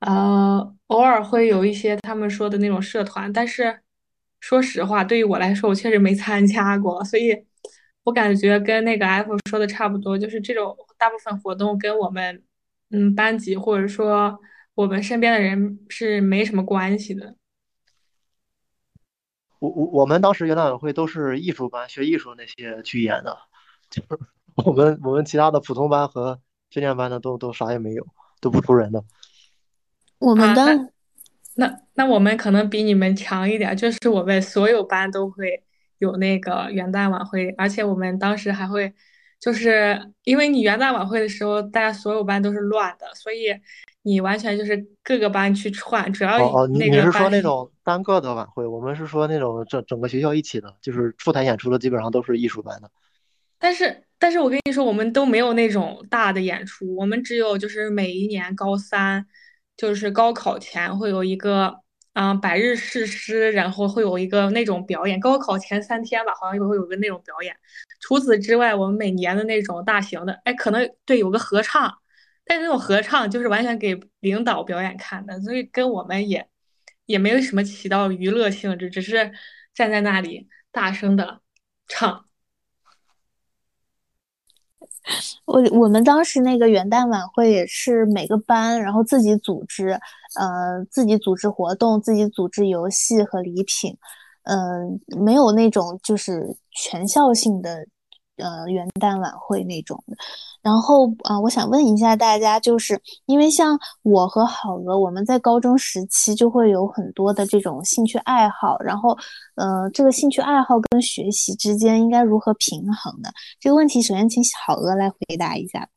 呃，偶尔会有一些他们说的那种社团，但是说实话，对于我来说，我确实没参加过，所以我感觉跟那个 F 说的差不多，就是这种大部分活动跟我们嗯班级或者说我们身边的人是没什么关系的。我我我们当时元旦晚会都是艺术班学艺术那些去演的，就是我们我们其他的普通班和训练班的都都啥也没有，都不出人的。啊，我们的那那那我们可能比你们强一点，就是我们所有班都会有那个元旦晚会，而且我们当时还会，就是因为你元旦晚会的时候，大家所有班都是乱的，所以你完全就是各个班去串，主要哦哦，你那你是说。那种单个的晚会？我们是说那种整整个学校一起的，就是出台演出的基本上都是艺术班的。但是，但是我跟你说，我们都没有那种大的演出，我们只有就是每一年高三，就是高考前会有一个，嗯，百日誓师，然后会有一个那种表演，高考前三天吧，好像也会有个那种表演。除此之外，我们每年的那种大型的，哎，可能对有个合唱，但是那种合唱就是完全给领导表演看的，所以跟我们也也没有什么起到娱乐性质，只是站在那里大声的唱。我我们当时那个元旦晚会也是每个班，然后自己组织，呃，自己组织活动，自己组织游戏和礼品，嗯、没有那种就是全校性的，呃，元旦晚会那种的。然后啊、我想问一下大家，就是因为像我和好鹅，我们在高中时期就会有很多的这种兴趣爱好，然后，呃，这个兴趣爱好跟学习之间应该如何平衡呢？这个问题，首先请好鹅来回答一下。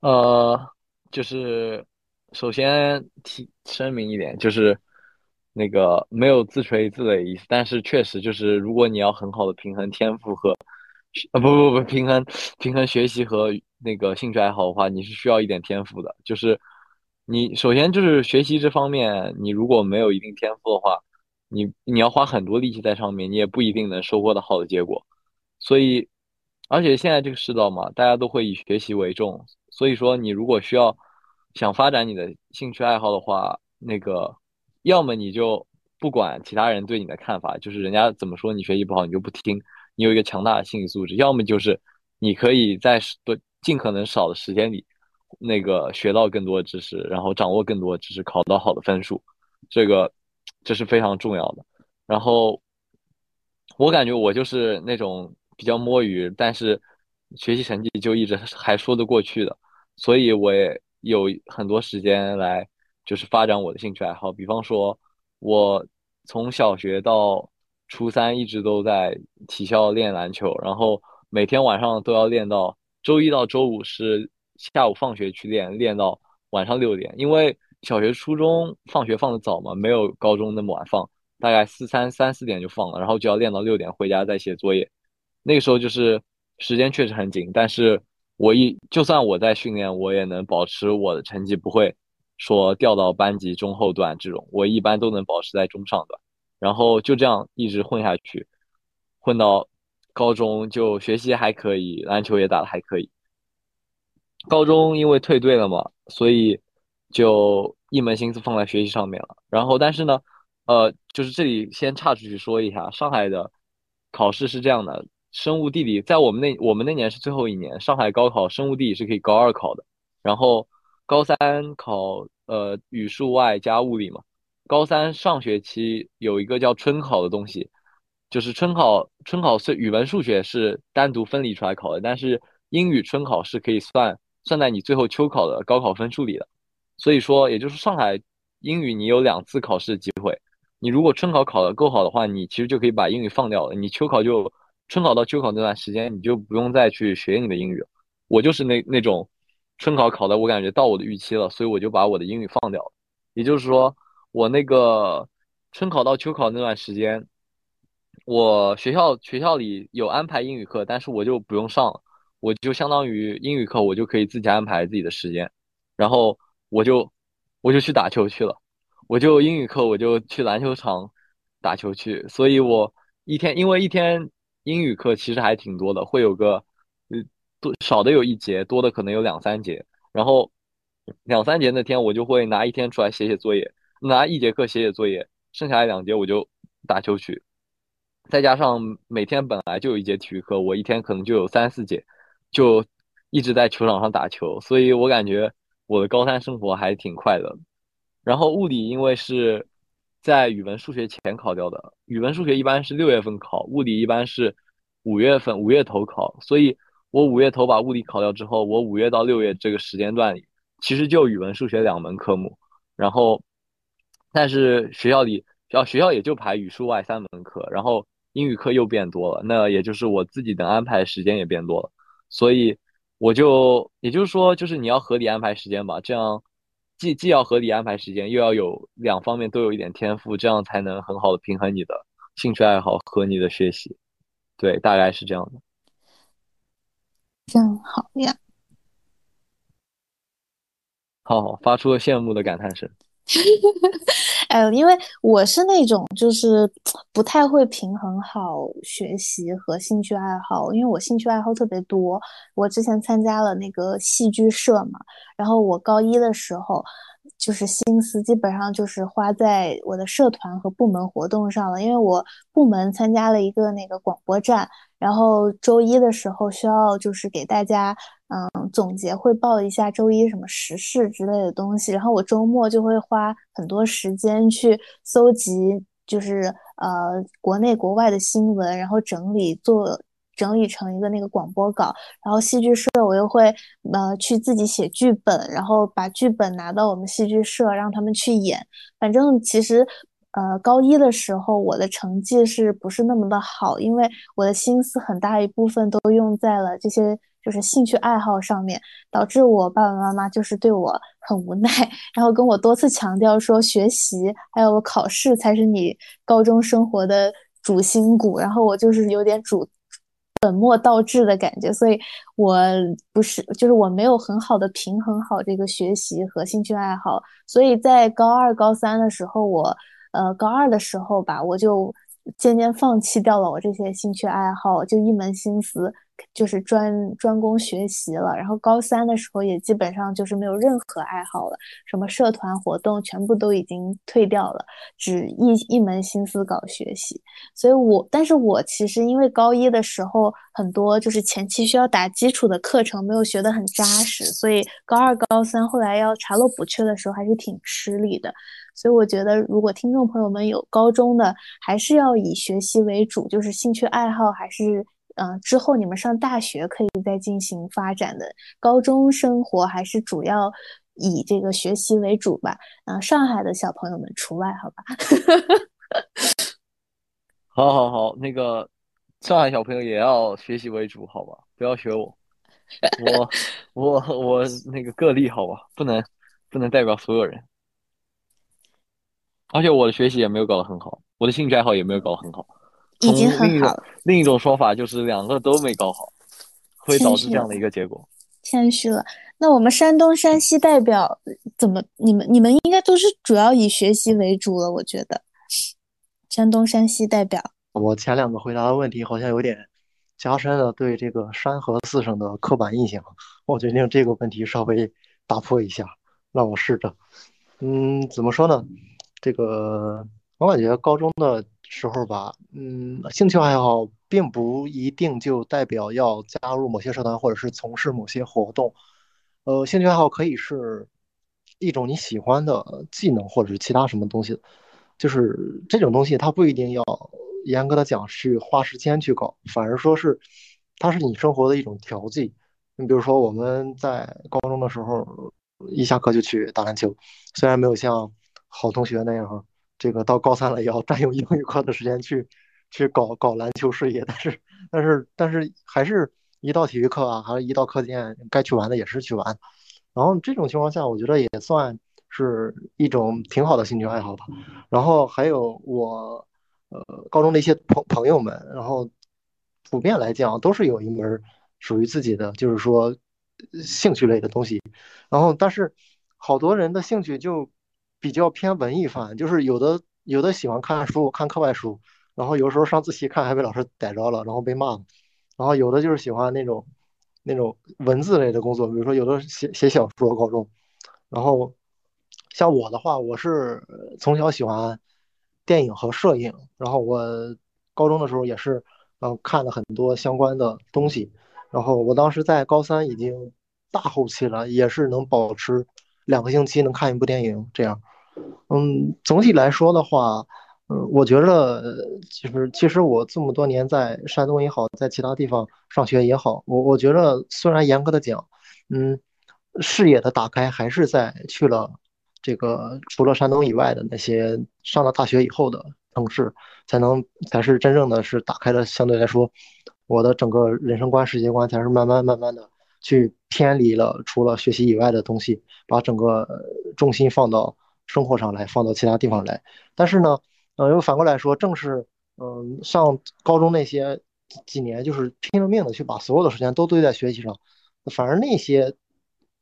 呃，就是首先提声明一点，就是那个没有自吹自擂的意思，但是确实就是如果你要很好的平衡天赋和，啊不不不平衡平衡学习和那个兴趣爱好的话，你是需要一点天赋的。就是你首先就是学习这方面，你如果没有一定天赋的话，你你要花很多力气在上面，你也不一定能收获到好的结果。所以，而且现在这个世道嘛，大家都会以学习为重，所以说你如果需要想发展你的兴趣爱好的话，那个要么你就不管其他人对你的看法，就是人家怎么说你学习不好你就不听，你有一个强大的心理素质；要么就是你可以在多尽可能少的时间里，那个学到更多知识，然后掌握更多知识，考到好的分数，这个这是非常重要的。然后我感觉我就是那种比较摸鱼，但是学习成绩就一直还说得过去的，所以我也有很多时间来就是发展我的兴趣爱好。比方说，我从小学到初三一直都在体校练篮球，然后每天晚上都要练到周一到周五是下午放学去练，练到晚上六点，因为小学、初中放学放的早嘛，没有高中那么晚放。大概四三三四点就放了，然后就要练到六点回家再写作业。那个时候就是时间确实很紧，但是我一就算我在训练，我也能保持我的成绩不会说掉到班级中后段这种，我一般都能保持在中上段。然后就这样一直混下去，混到高中就学习还可以，篮球也打得还可以。高中因为退队了嘛，所以就一门心思放在学习上面了。然后但是呢。呃，就是这里先岔出去说一下，上海的考试是这样的，生物地理在我们那我们那年是最后一年，上海高考生物地理是可以高二考的，然后高三考呃语数外加物理嘛。高三上学期有一个叫春考的东西，就是春考春考是语文数学是单独分离出来考的，但是英语春考是可以算算在你最后秋考的高考分数里的。所以说，也就是上海英语你有两次考试机会。你如果春考考得够好的话，你其实就可以把英语放掉了。你秋考就春考到秋考那段时间，你就不用再去学你的英语。我就是那那种春考考的，我感觉到我的预期了，所以我就把我的英语放掉了。也就是说，我那个春考到秋考那段时间，我学校学校里有安排英语课，但是我就不用上，我就相当于英语课我就可以自己安排自己的时间，然后我就我就去打球去了。我就英语课，我就去篮球场打球去，所以我一天，因为一天英语课其实还挺多的，会有个，呃，多少的有一节，多的可能有两三节，然后两三节那天我就会拿一天出来写写作业，拿一节课写写作业，剩下来两节我就打球去，再加上每天本来就有一节体育课，我一天可能就有三四节，就一直在球场上打球，所以我感觉我的高三生活还挺快乐。然后物理因为是在语文、数学前考掉的，语文、数学一般是六月份考，物理一般是五月份五月头考，所以我五月头把物理考掉之后，我五月到六月这个时间段里，其实就语文、数学两门科目，然后但是学校里，要学校也就排语数外三门课，然后英语课又变多了，那也就是我自己的安排时间也变多了，所以我就也就是说，就是你要合理安排时间吧，这样。既既要合理安排时间，又要有两方面都有一点天赋，这样才能很好的平衡你的兴趣爱好和你的学习。对，大概是这样的。真好呀！好，发出了羡慕的感叹声。哎，因为我是那种就是不太会平衡好学习和兴趣爱好，因为我兴趣爱好特别多。我之前参加了那个戏剧社嘛，然后我高一的时候。就是心思基本上就是花在我的社团和部门活动上了，因为我部门参加了一个那个广播站，然后周一的时候需要就是给大家嗯总结汇报一下周一什么时事之类的东西，然后我周末就会花很多时间去搜集就是呃国内国外的新闻，然后整理做。整理成一个那个广播稿，然后戏剧社我又会呃去自己写剧本，然后把剧本拿到我们戏剧社让他们去演。反正其实呃高一的时候我的成绩是不是那么的好？因为我的心思很大一部分都用在了这些就是兴趣爱好上面，导致我爸爸妈妈就是对我很无奈，然后跟我多次强调说学习还有考试才是你高中生活的主心骨，然后我就是有点主。本末倒置的感觉，所以我不是，就是我没有很好的平衡好这个学习和兴趣爱好，所以在高二、高三的时候，我，呃，高二的时候吧，我就渐渐放弃掉了我这些兴趣爱好，就一门心思。就是专专攻学习了，然后高三的时候也基本上就是没有任何爱好了，什么社团活动全部都已经退掉了，只一一门心思搞学习。所以我，但是我其实因为高一的时候很多就是前期需要打基础的课程没有学得很扎实，所以高二、高三后来要查漏补缺的时候还是挺吃力的。所以我觉得，如果听众朋友们有高中的，还是要以学习为主，就是兴趣爱好还是。嗯，之后你们上大学可以再进行发展的，高中生活还是主要以这个学习为主吧。嗯，上海的小朋友们除外，好吧？好好好，那个上海小朋友也要学习为主，好吧？不要学我，我我我那个个例，好吧？不能不能代表所有人。而且我的学习也没有搞得很好，我的兴趣爱好也没有搞得很好。已经很好。另一种说法就是两个都没搞好，会导致这样的一个结果。谦虚了。那我们山东、山西代表怎么？你们你们应该都是主要以学习为主了，我觉得。山东、山西代表，我前两个回答的问题好像有点加深了对这个山河四省的刻板印象。我决定这个问题稍微打破一下，让我试着。嗯，怎么说呢？这个我感觉高中的。时候吧，嗯，兴趣爱好并不一定就代表要加入某些社团或者是从事某些活动。呃，兴趣爱好可以是一种你喜欢的技能或者是其他什么东西，就是这种东西它不一定要严格的讲去花时间去搞，反而说是它是你生活的一种调剂。你比如说我们在高中的时候，一下课就去打篮球，虽然没有像好同学那样哈，这个到高三了也要占用英语课的时间去去搞搞篮球事业，但是但是但是还是。一到体育课啊，还是一到课间，该去玩的也是去玩。然后这种情况下，我觉得也算是一种挺好的兴趣爱好吧。然后还有我，呃，高中的一些朋朋友们，然后普遍来讲都是有一门属于自己的，就是说兴趣类的东西。然后但是好多人的兴趣就比较偏文艺范，就是有的有的喜欢看书，看课外书，然后有时候上自习看还被老师逮着了，然后被骂。然后有的就是喜欢那种那种文字类的工作，比如说有的写写小说，高中。然后像我的话，我是从小喜欢电影和摄影，然后我高中的时候也是嗯看了很多相关的东西。然后我当时在高三已经大后期了，也是能保持两个星期能看一部电影这样。嗯，总体来说的话。嗯，我觉得就是其实我这么多年在山东也好，在其他地方上学也好，我我觉得虽然严格的讲，嗯，视野的打开还是在去了这个除了山东以外的那些上了大学以后的城市，才能才是真正的是打开了相对来说我的整个人生观世界观才是慢慢慢慢的去偏离了除了学习以外的东西，把整个重心放到生活上来，放到其他地方来，但是呢。呃，又反过来说，正是嗯上高中那些几年，就是拼了命的去把所有的时间都堆在学习上，反而那些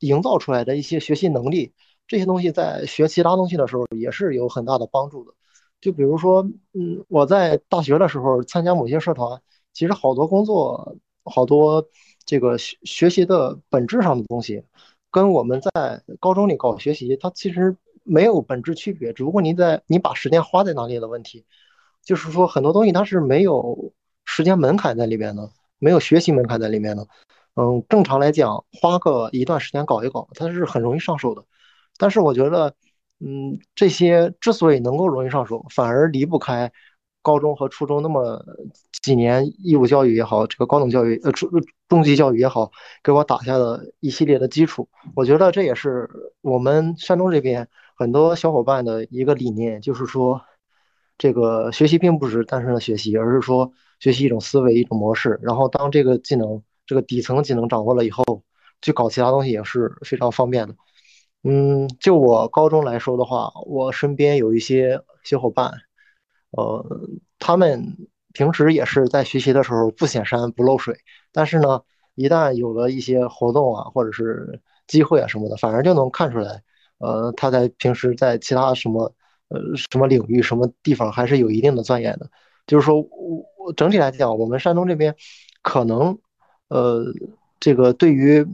营造出来的一些学习能力，这些东西在学其他东西的时候也是有很大的帮助的。就比如说，嗯，我在大学的时候参加某些社团，其实好多工作，好多这个学学习的本质上的东西，跟我们在高中里搞学习，它其实。没有本质区别，只不过你在你把时间花在哪里的问题，就是说很多东西它是没有时间门槛在里边的，没有学习门槛在里面的。嗯，正常来讲，花个一段时间搞一搞，它是很容易上手的。但是我觉得，嗯，这些之所以能够容易上手，反而离不开高中和初中那么几年义务教育也好，这个高等教育呃初中级教育也好，给我打下了一系列的基础。我觉得这也是我们山东这边。很多小伙伴的一个理念就是说，这个学习并不是单纯的学习，而是说学习一种思维、一种模式。然后当这个技能、这个底层技能掌握了以后，去搞其他东西也是非常方便的。嗯，就我高中来说的话，我身边有一些小伙伴，呃，他们平时也是在学习的时候不显山不漏水，但是呢，一旦有了一些活动啊，或者是机会啊什么的，反而就能看出来。呃，他在平时在其他什么呃什么领域、什么地方还是有一定的钻研的。就是说，我整体来讲，我们山东这边可能呃这个对于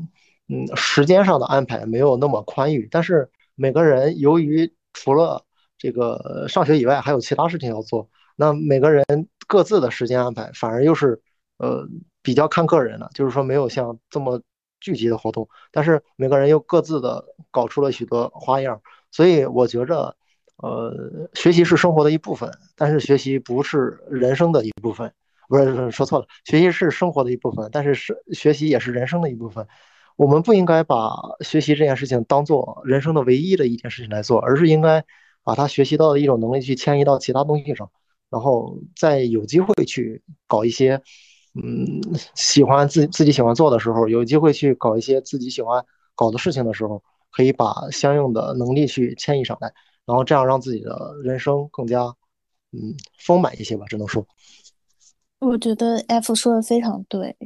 嗯时间上的安排没有那么宽裕，但是每个人由于除了这个上学以外，还有其他事情要做，那每个人各自的时间安排反而又是呃比较看个人的，就是说没有像这么。聚集的活动，但是每个人又各自的搞出了许多花样，所以我觉着，呃，学习是生活的一部分，但是学习不是人生的一部分，不是说错了，学习是生活的一部分，但是是学习也是人生的一部分。我们不应该把学习这件事情当做人生的唯一的一件事情来做，而是应该把他学习到的一种能力去迁移到其他东西上，然后再有机会去搞一些。嗯，喜欢自自己喜欢做的时候，有机会去搞一些自己喜欢搞的事情的时候，可以把相应的能力去迁移上来，然后这样让自己的人生更加嗯丰满一些吧，只能说。我觉得 F 说的非常对，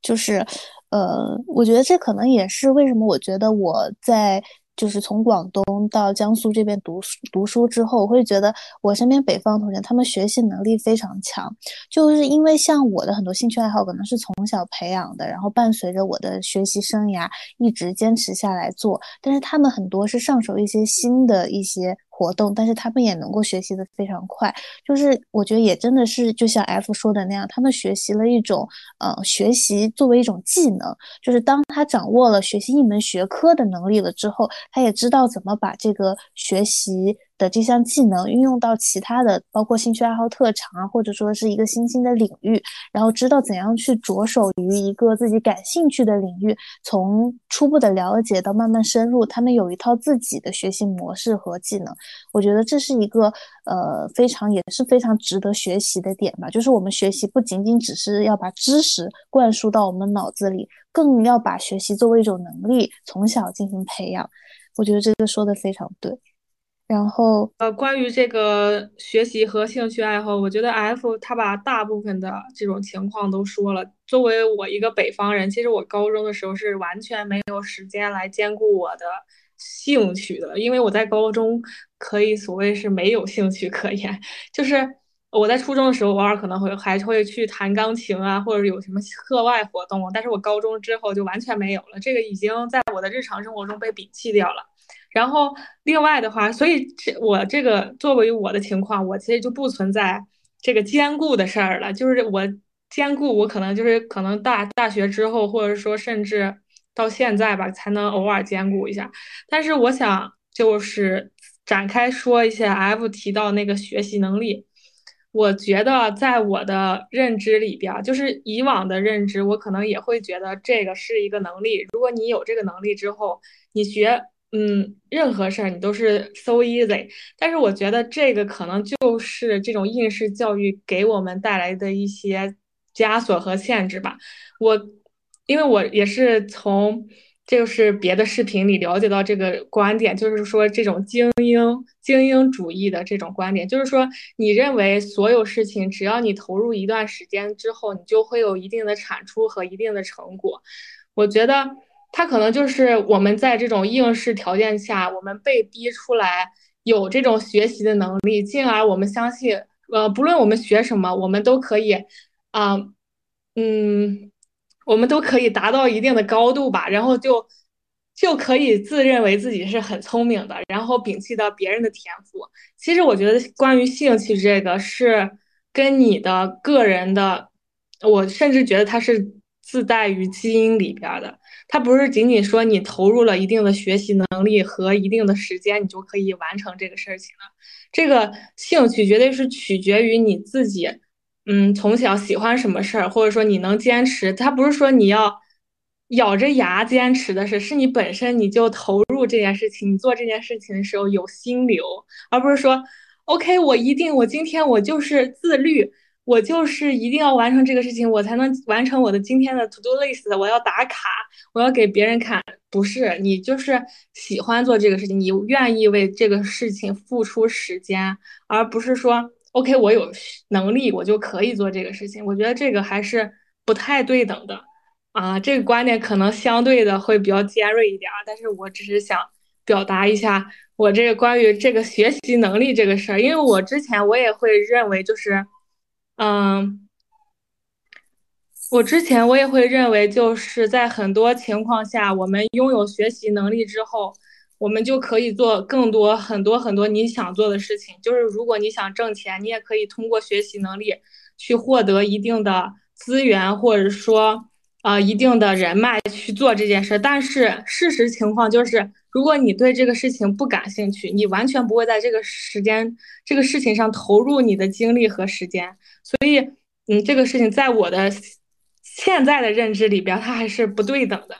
就是呃，我觉得这可能也是为什么我觉得我在。就是从广东到江苏这边读书读书之后，我会觉得我身边北方同学他们学习能力非常强，就是因为像我的很多兴趣爱好可能是从小培养的，然后伴随着我的学习生涯一直坚持下来做，但是他们很多是上手一些新的一些。活动，但是他们也能够学习的非常快。就是我觉得也真的是就像 F 说的那样，他们学习了一种呃学习作为一种技能，就是当他掌握了学习一门学科的能力了之后，他也知道怎么把这个学习。的这项技能运用到其他的，包括兴趣爱好、特长啊，或者说是一个新兴的领域，然后知道怎样去着手于一个自己感兴趣的领域，从初步的了解到慢慢深入，他们有一套自己的学习模式和技能。我觉得这是一个呃非常也是非常值得学习的点吧。就是我们学习不仅仅只是要把知识灌输到我们脑子里，更要把学习作为一种能力，从小进行培养。我觉得这个说的非常对。然后，呃，关于这个学习和兴趣爱好，我觉得 F 他把大部分的这种情况都说了。作为我一个北方人，其实我高中的时候是完全没有时间来兼顾我的兴趣的，因为我在高中可以所谓是没有兴趣可言。就是我在初中的时候，偶尔可能会还会去弹钢琴啊，或者有什么课外活动，但是我高中之后就完全没有了，这个已经在我的日常生活中被摒弃掉了。然后另外的话，所以这我这个作为我的情况，我其实就不存在这个兼顾的事儿了。就是我兼顾，我可能就是可能大大学之后，或者说甚至到现在吧，才能偶尔兼顾一下。但是我想就是展开说一下 F 提到那个学习能力，我觉得在我的认知里边，就是以往的认知，我可能也会觉得这个是一个能力。如果你有这个能力之后，你学。嗯，任何事儿你都是 so easy，但是我觉得这个可能就是这种应试教育给我们带来的一些枷锁和限制吧。我因为我也是从就是别的视频里了解到这个观点，就是说这种精英精英主义的这种观点，就是说你认为所有事情只要你投入一段时间之后，你就会有一定的产出和一定的成果。我觉得。他可能就是我们在这种应试条件下，我们被逼出来有这种学习的能力，进而我们相信，呃，不论我们学什么，我们都可以，啊，嗯，我们都可以达到一定的高度吧，然后就就可以自认为自己是很聪明的，然后摒弃掉别人的天赋。其实我觉得关于兴趣这个是跟你的个人的，我甚至觉得它是自带于基因里边的。它不是仅仅说你投入了一定的学习能力和一定的时间，你就可以完成这个事情了。这个兴趣绝对是取决于你自己，嗯，从小喜欢什么事儿，或者说你能坚持。它不是说你要咬着牙坚持的事，是你本身你就投入这件事情，你做这件事情的时候有心流，而不是说，OK，我一定，我今天我就是自律。我就是一定要完成这个事情，我才能完成我的今天的 to do list。我要打卡，我要给别人看。不是你就是喜欢做这个事情，你愿意为这个事情付出时间，而不是说 OK，我有能力我就可以做这个事情。我觉得这个还是不太对等的啊。这个观点可能相对的会比较尖锐一点，但是我只是想表达一下我这个关于这个学习能力这个事儿，因为我之前我也会认为就是。嗯，我之前我也会认为，就是在很多情况下，我们拥有学习能力之后，我们就可以做更多很多很多你想做的事情。就是如果你想挣钱，你也可以通过学习能力去获得一定的资源，或者说啊一定的人脉去做这件事。但是事实情况就是。如果你对这个事情不感兴趣，你完全不会在这个时间、这个事情上投入你的精力和时间。所以，嗯，这个事情在我的现在的认知里边，它还是不对等的。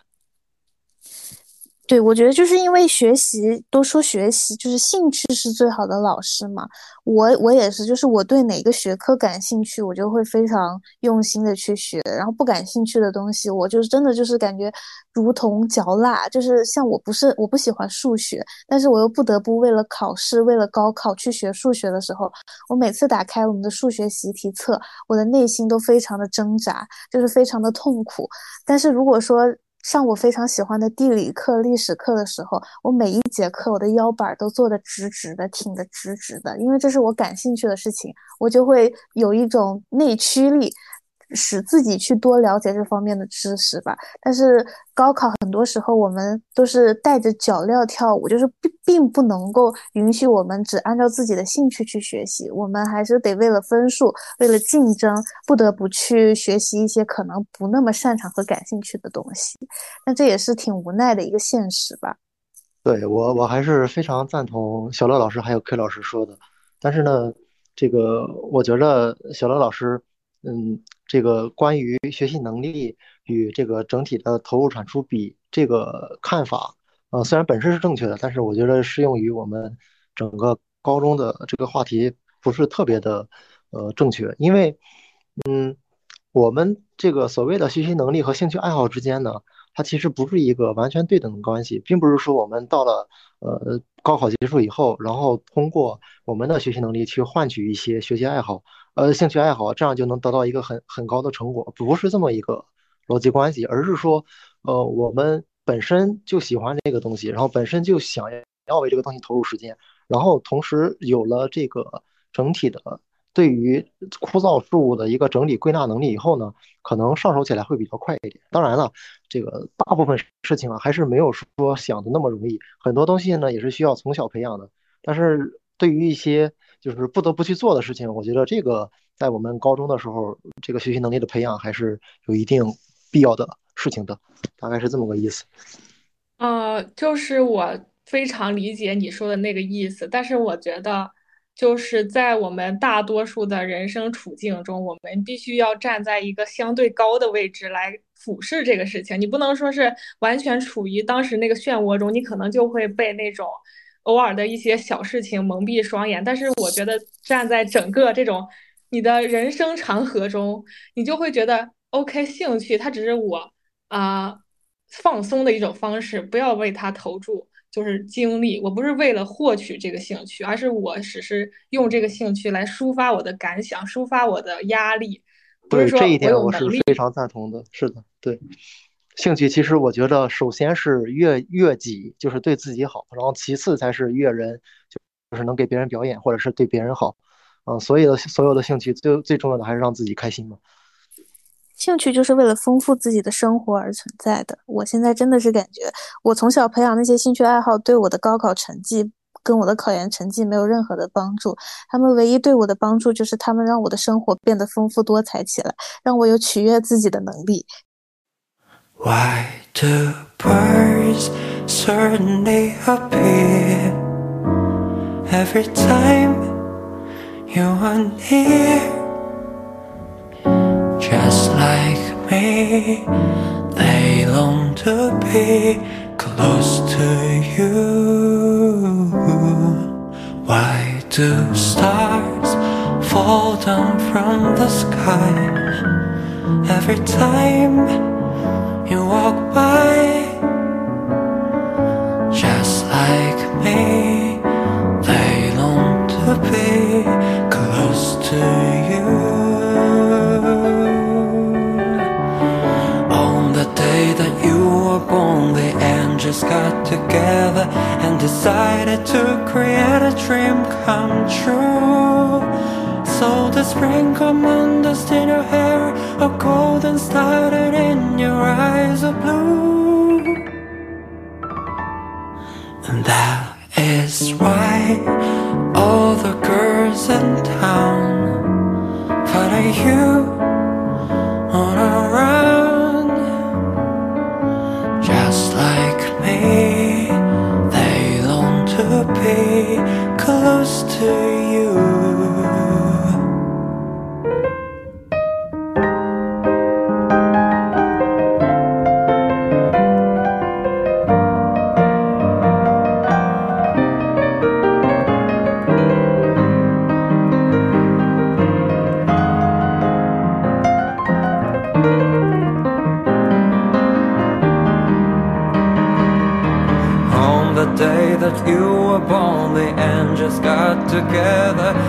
对，我觉得就是因为学习都说学习就是兴趣是最好的老师嘛。我我也是，就是我对哪个学科感兴趣，我就会非常用心的去学。然后不感兴趣的东西，我就真的就是感觉如同嚼蜡。就是像我不是我不喜欢数学，但是我又不得不为了考试、为了高考去学数学的时候，我每次打开我们的数学习题册，我的内心都非常的挣扎，就是非常的痛苦。但是如果说，上我非常喜欢的地理课、历史课的时候，我每一节课我的腰板都坐得直直的，挺得直直的，因为这是我感兴趣的事情，我就会有一种内驱力，使自己去多了解这方面的知识吧。但是高考很多时候我们都是带着脚镣跳舞，就是并并不能够允许我们只按照自己的兴趣去学习，我们还是得为了分数，为了竞争，不得不去学习一些可能不那么擅长和感兴趣的东西。那这也是挺无奈的一个现实吧。对我，我还是非常赞同小乐老师还有 K 老师说的。但是呢，这个我觉得小乐老师，嗯，这个关于学习能力与这个整体的投入产出比这个看法，呃，虽然本身是正确的，但是我觉得适用于我们整个高中的这个话题不是特别的，呃，正确。因为，嗯，我们这个所谓的学习能力和兴趣爱好之间呢。它其实不是一个完全对等的关系，并不是说我们到了呃高考结束以后，然后通过我们的学习能力去换取一些学习爱好，呃兴趣爱好，这样就能得到一个很很高的成果，不是这么一个逻辑关系，而是说，呃我们本身就喜欢这个东西，然后本身就想要为这个东西投入时间，然后同时有了这个整体的。对于枯燥事物的一个整理归纳能力以后呢，可能上手起来会比较快一点。当然了，这个大部分事情啊，还是没有说想的那么容易。很多东西呢，也是需要从小培养的。但是对于一些就是不得不去做的事情，我觉得这个在我们高中的时候，这个学习能力的培养还是有一定必要的事情的。大概是这么个意思。呃，就是我非常理解你说的那个意思，但是我觉得。就是在我们大多数的人生处境中，我们必须要站在一个相对高的位置来俯视这个事情。你不能说是完全处于当时那个漩涡中，你可能就会被那种偶尔的一些小事情蒙蔽双眼。但是我觉得站在整个这种你的人生长河中，你就会觉得 OK，兴趣它只是我啊放松的一种方式，不要为它投注。就是精力，我不是为了获取这个兴趣，而是我只是用这个兴趣来抒发我的感想，抒发我的压力。对这一点我是非常赞同的。是的，对，兴趣其实我觉得首先是悦悦己，就是对自己好，然后其次才是悦人，就就是能给别人表演或者是对别人好。嗯，所有的所有的兴趣最最重要的还是让自己开心嘛。兴趣就是为了丰富自己的生活而存在的。我现在真的是感觉，我从小培养那些兴趣爱好，对我的高考成绩跟我的考研成绩没有任何的帮助。他们唯一对我的帮助，就是他们让我的生活变得丰富多彩起来，让我有取悦自己的能力。Why do birds suddenly appear every time you are near? just like me. They long to be close to you. Why do stars fall down from the sky every time you walk by? Just like me, they long to be close to you. On the day that you were born The angels got together and decided to create a dream come true. So the sprinkle on dust in your hair, a golden started in your eyes of blue. And that is why all the girls in town follow you on a run. Just like me They long to be close to you. Angels got together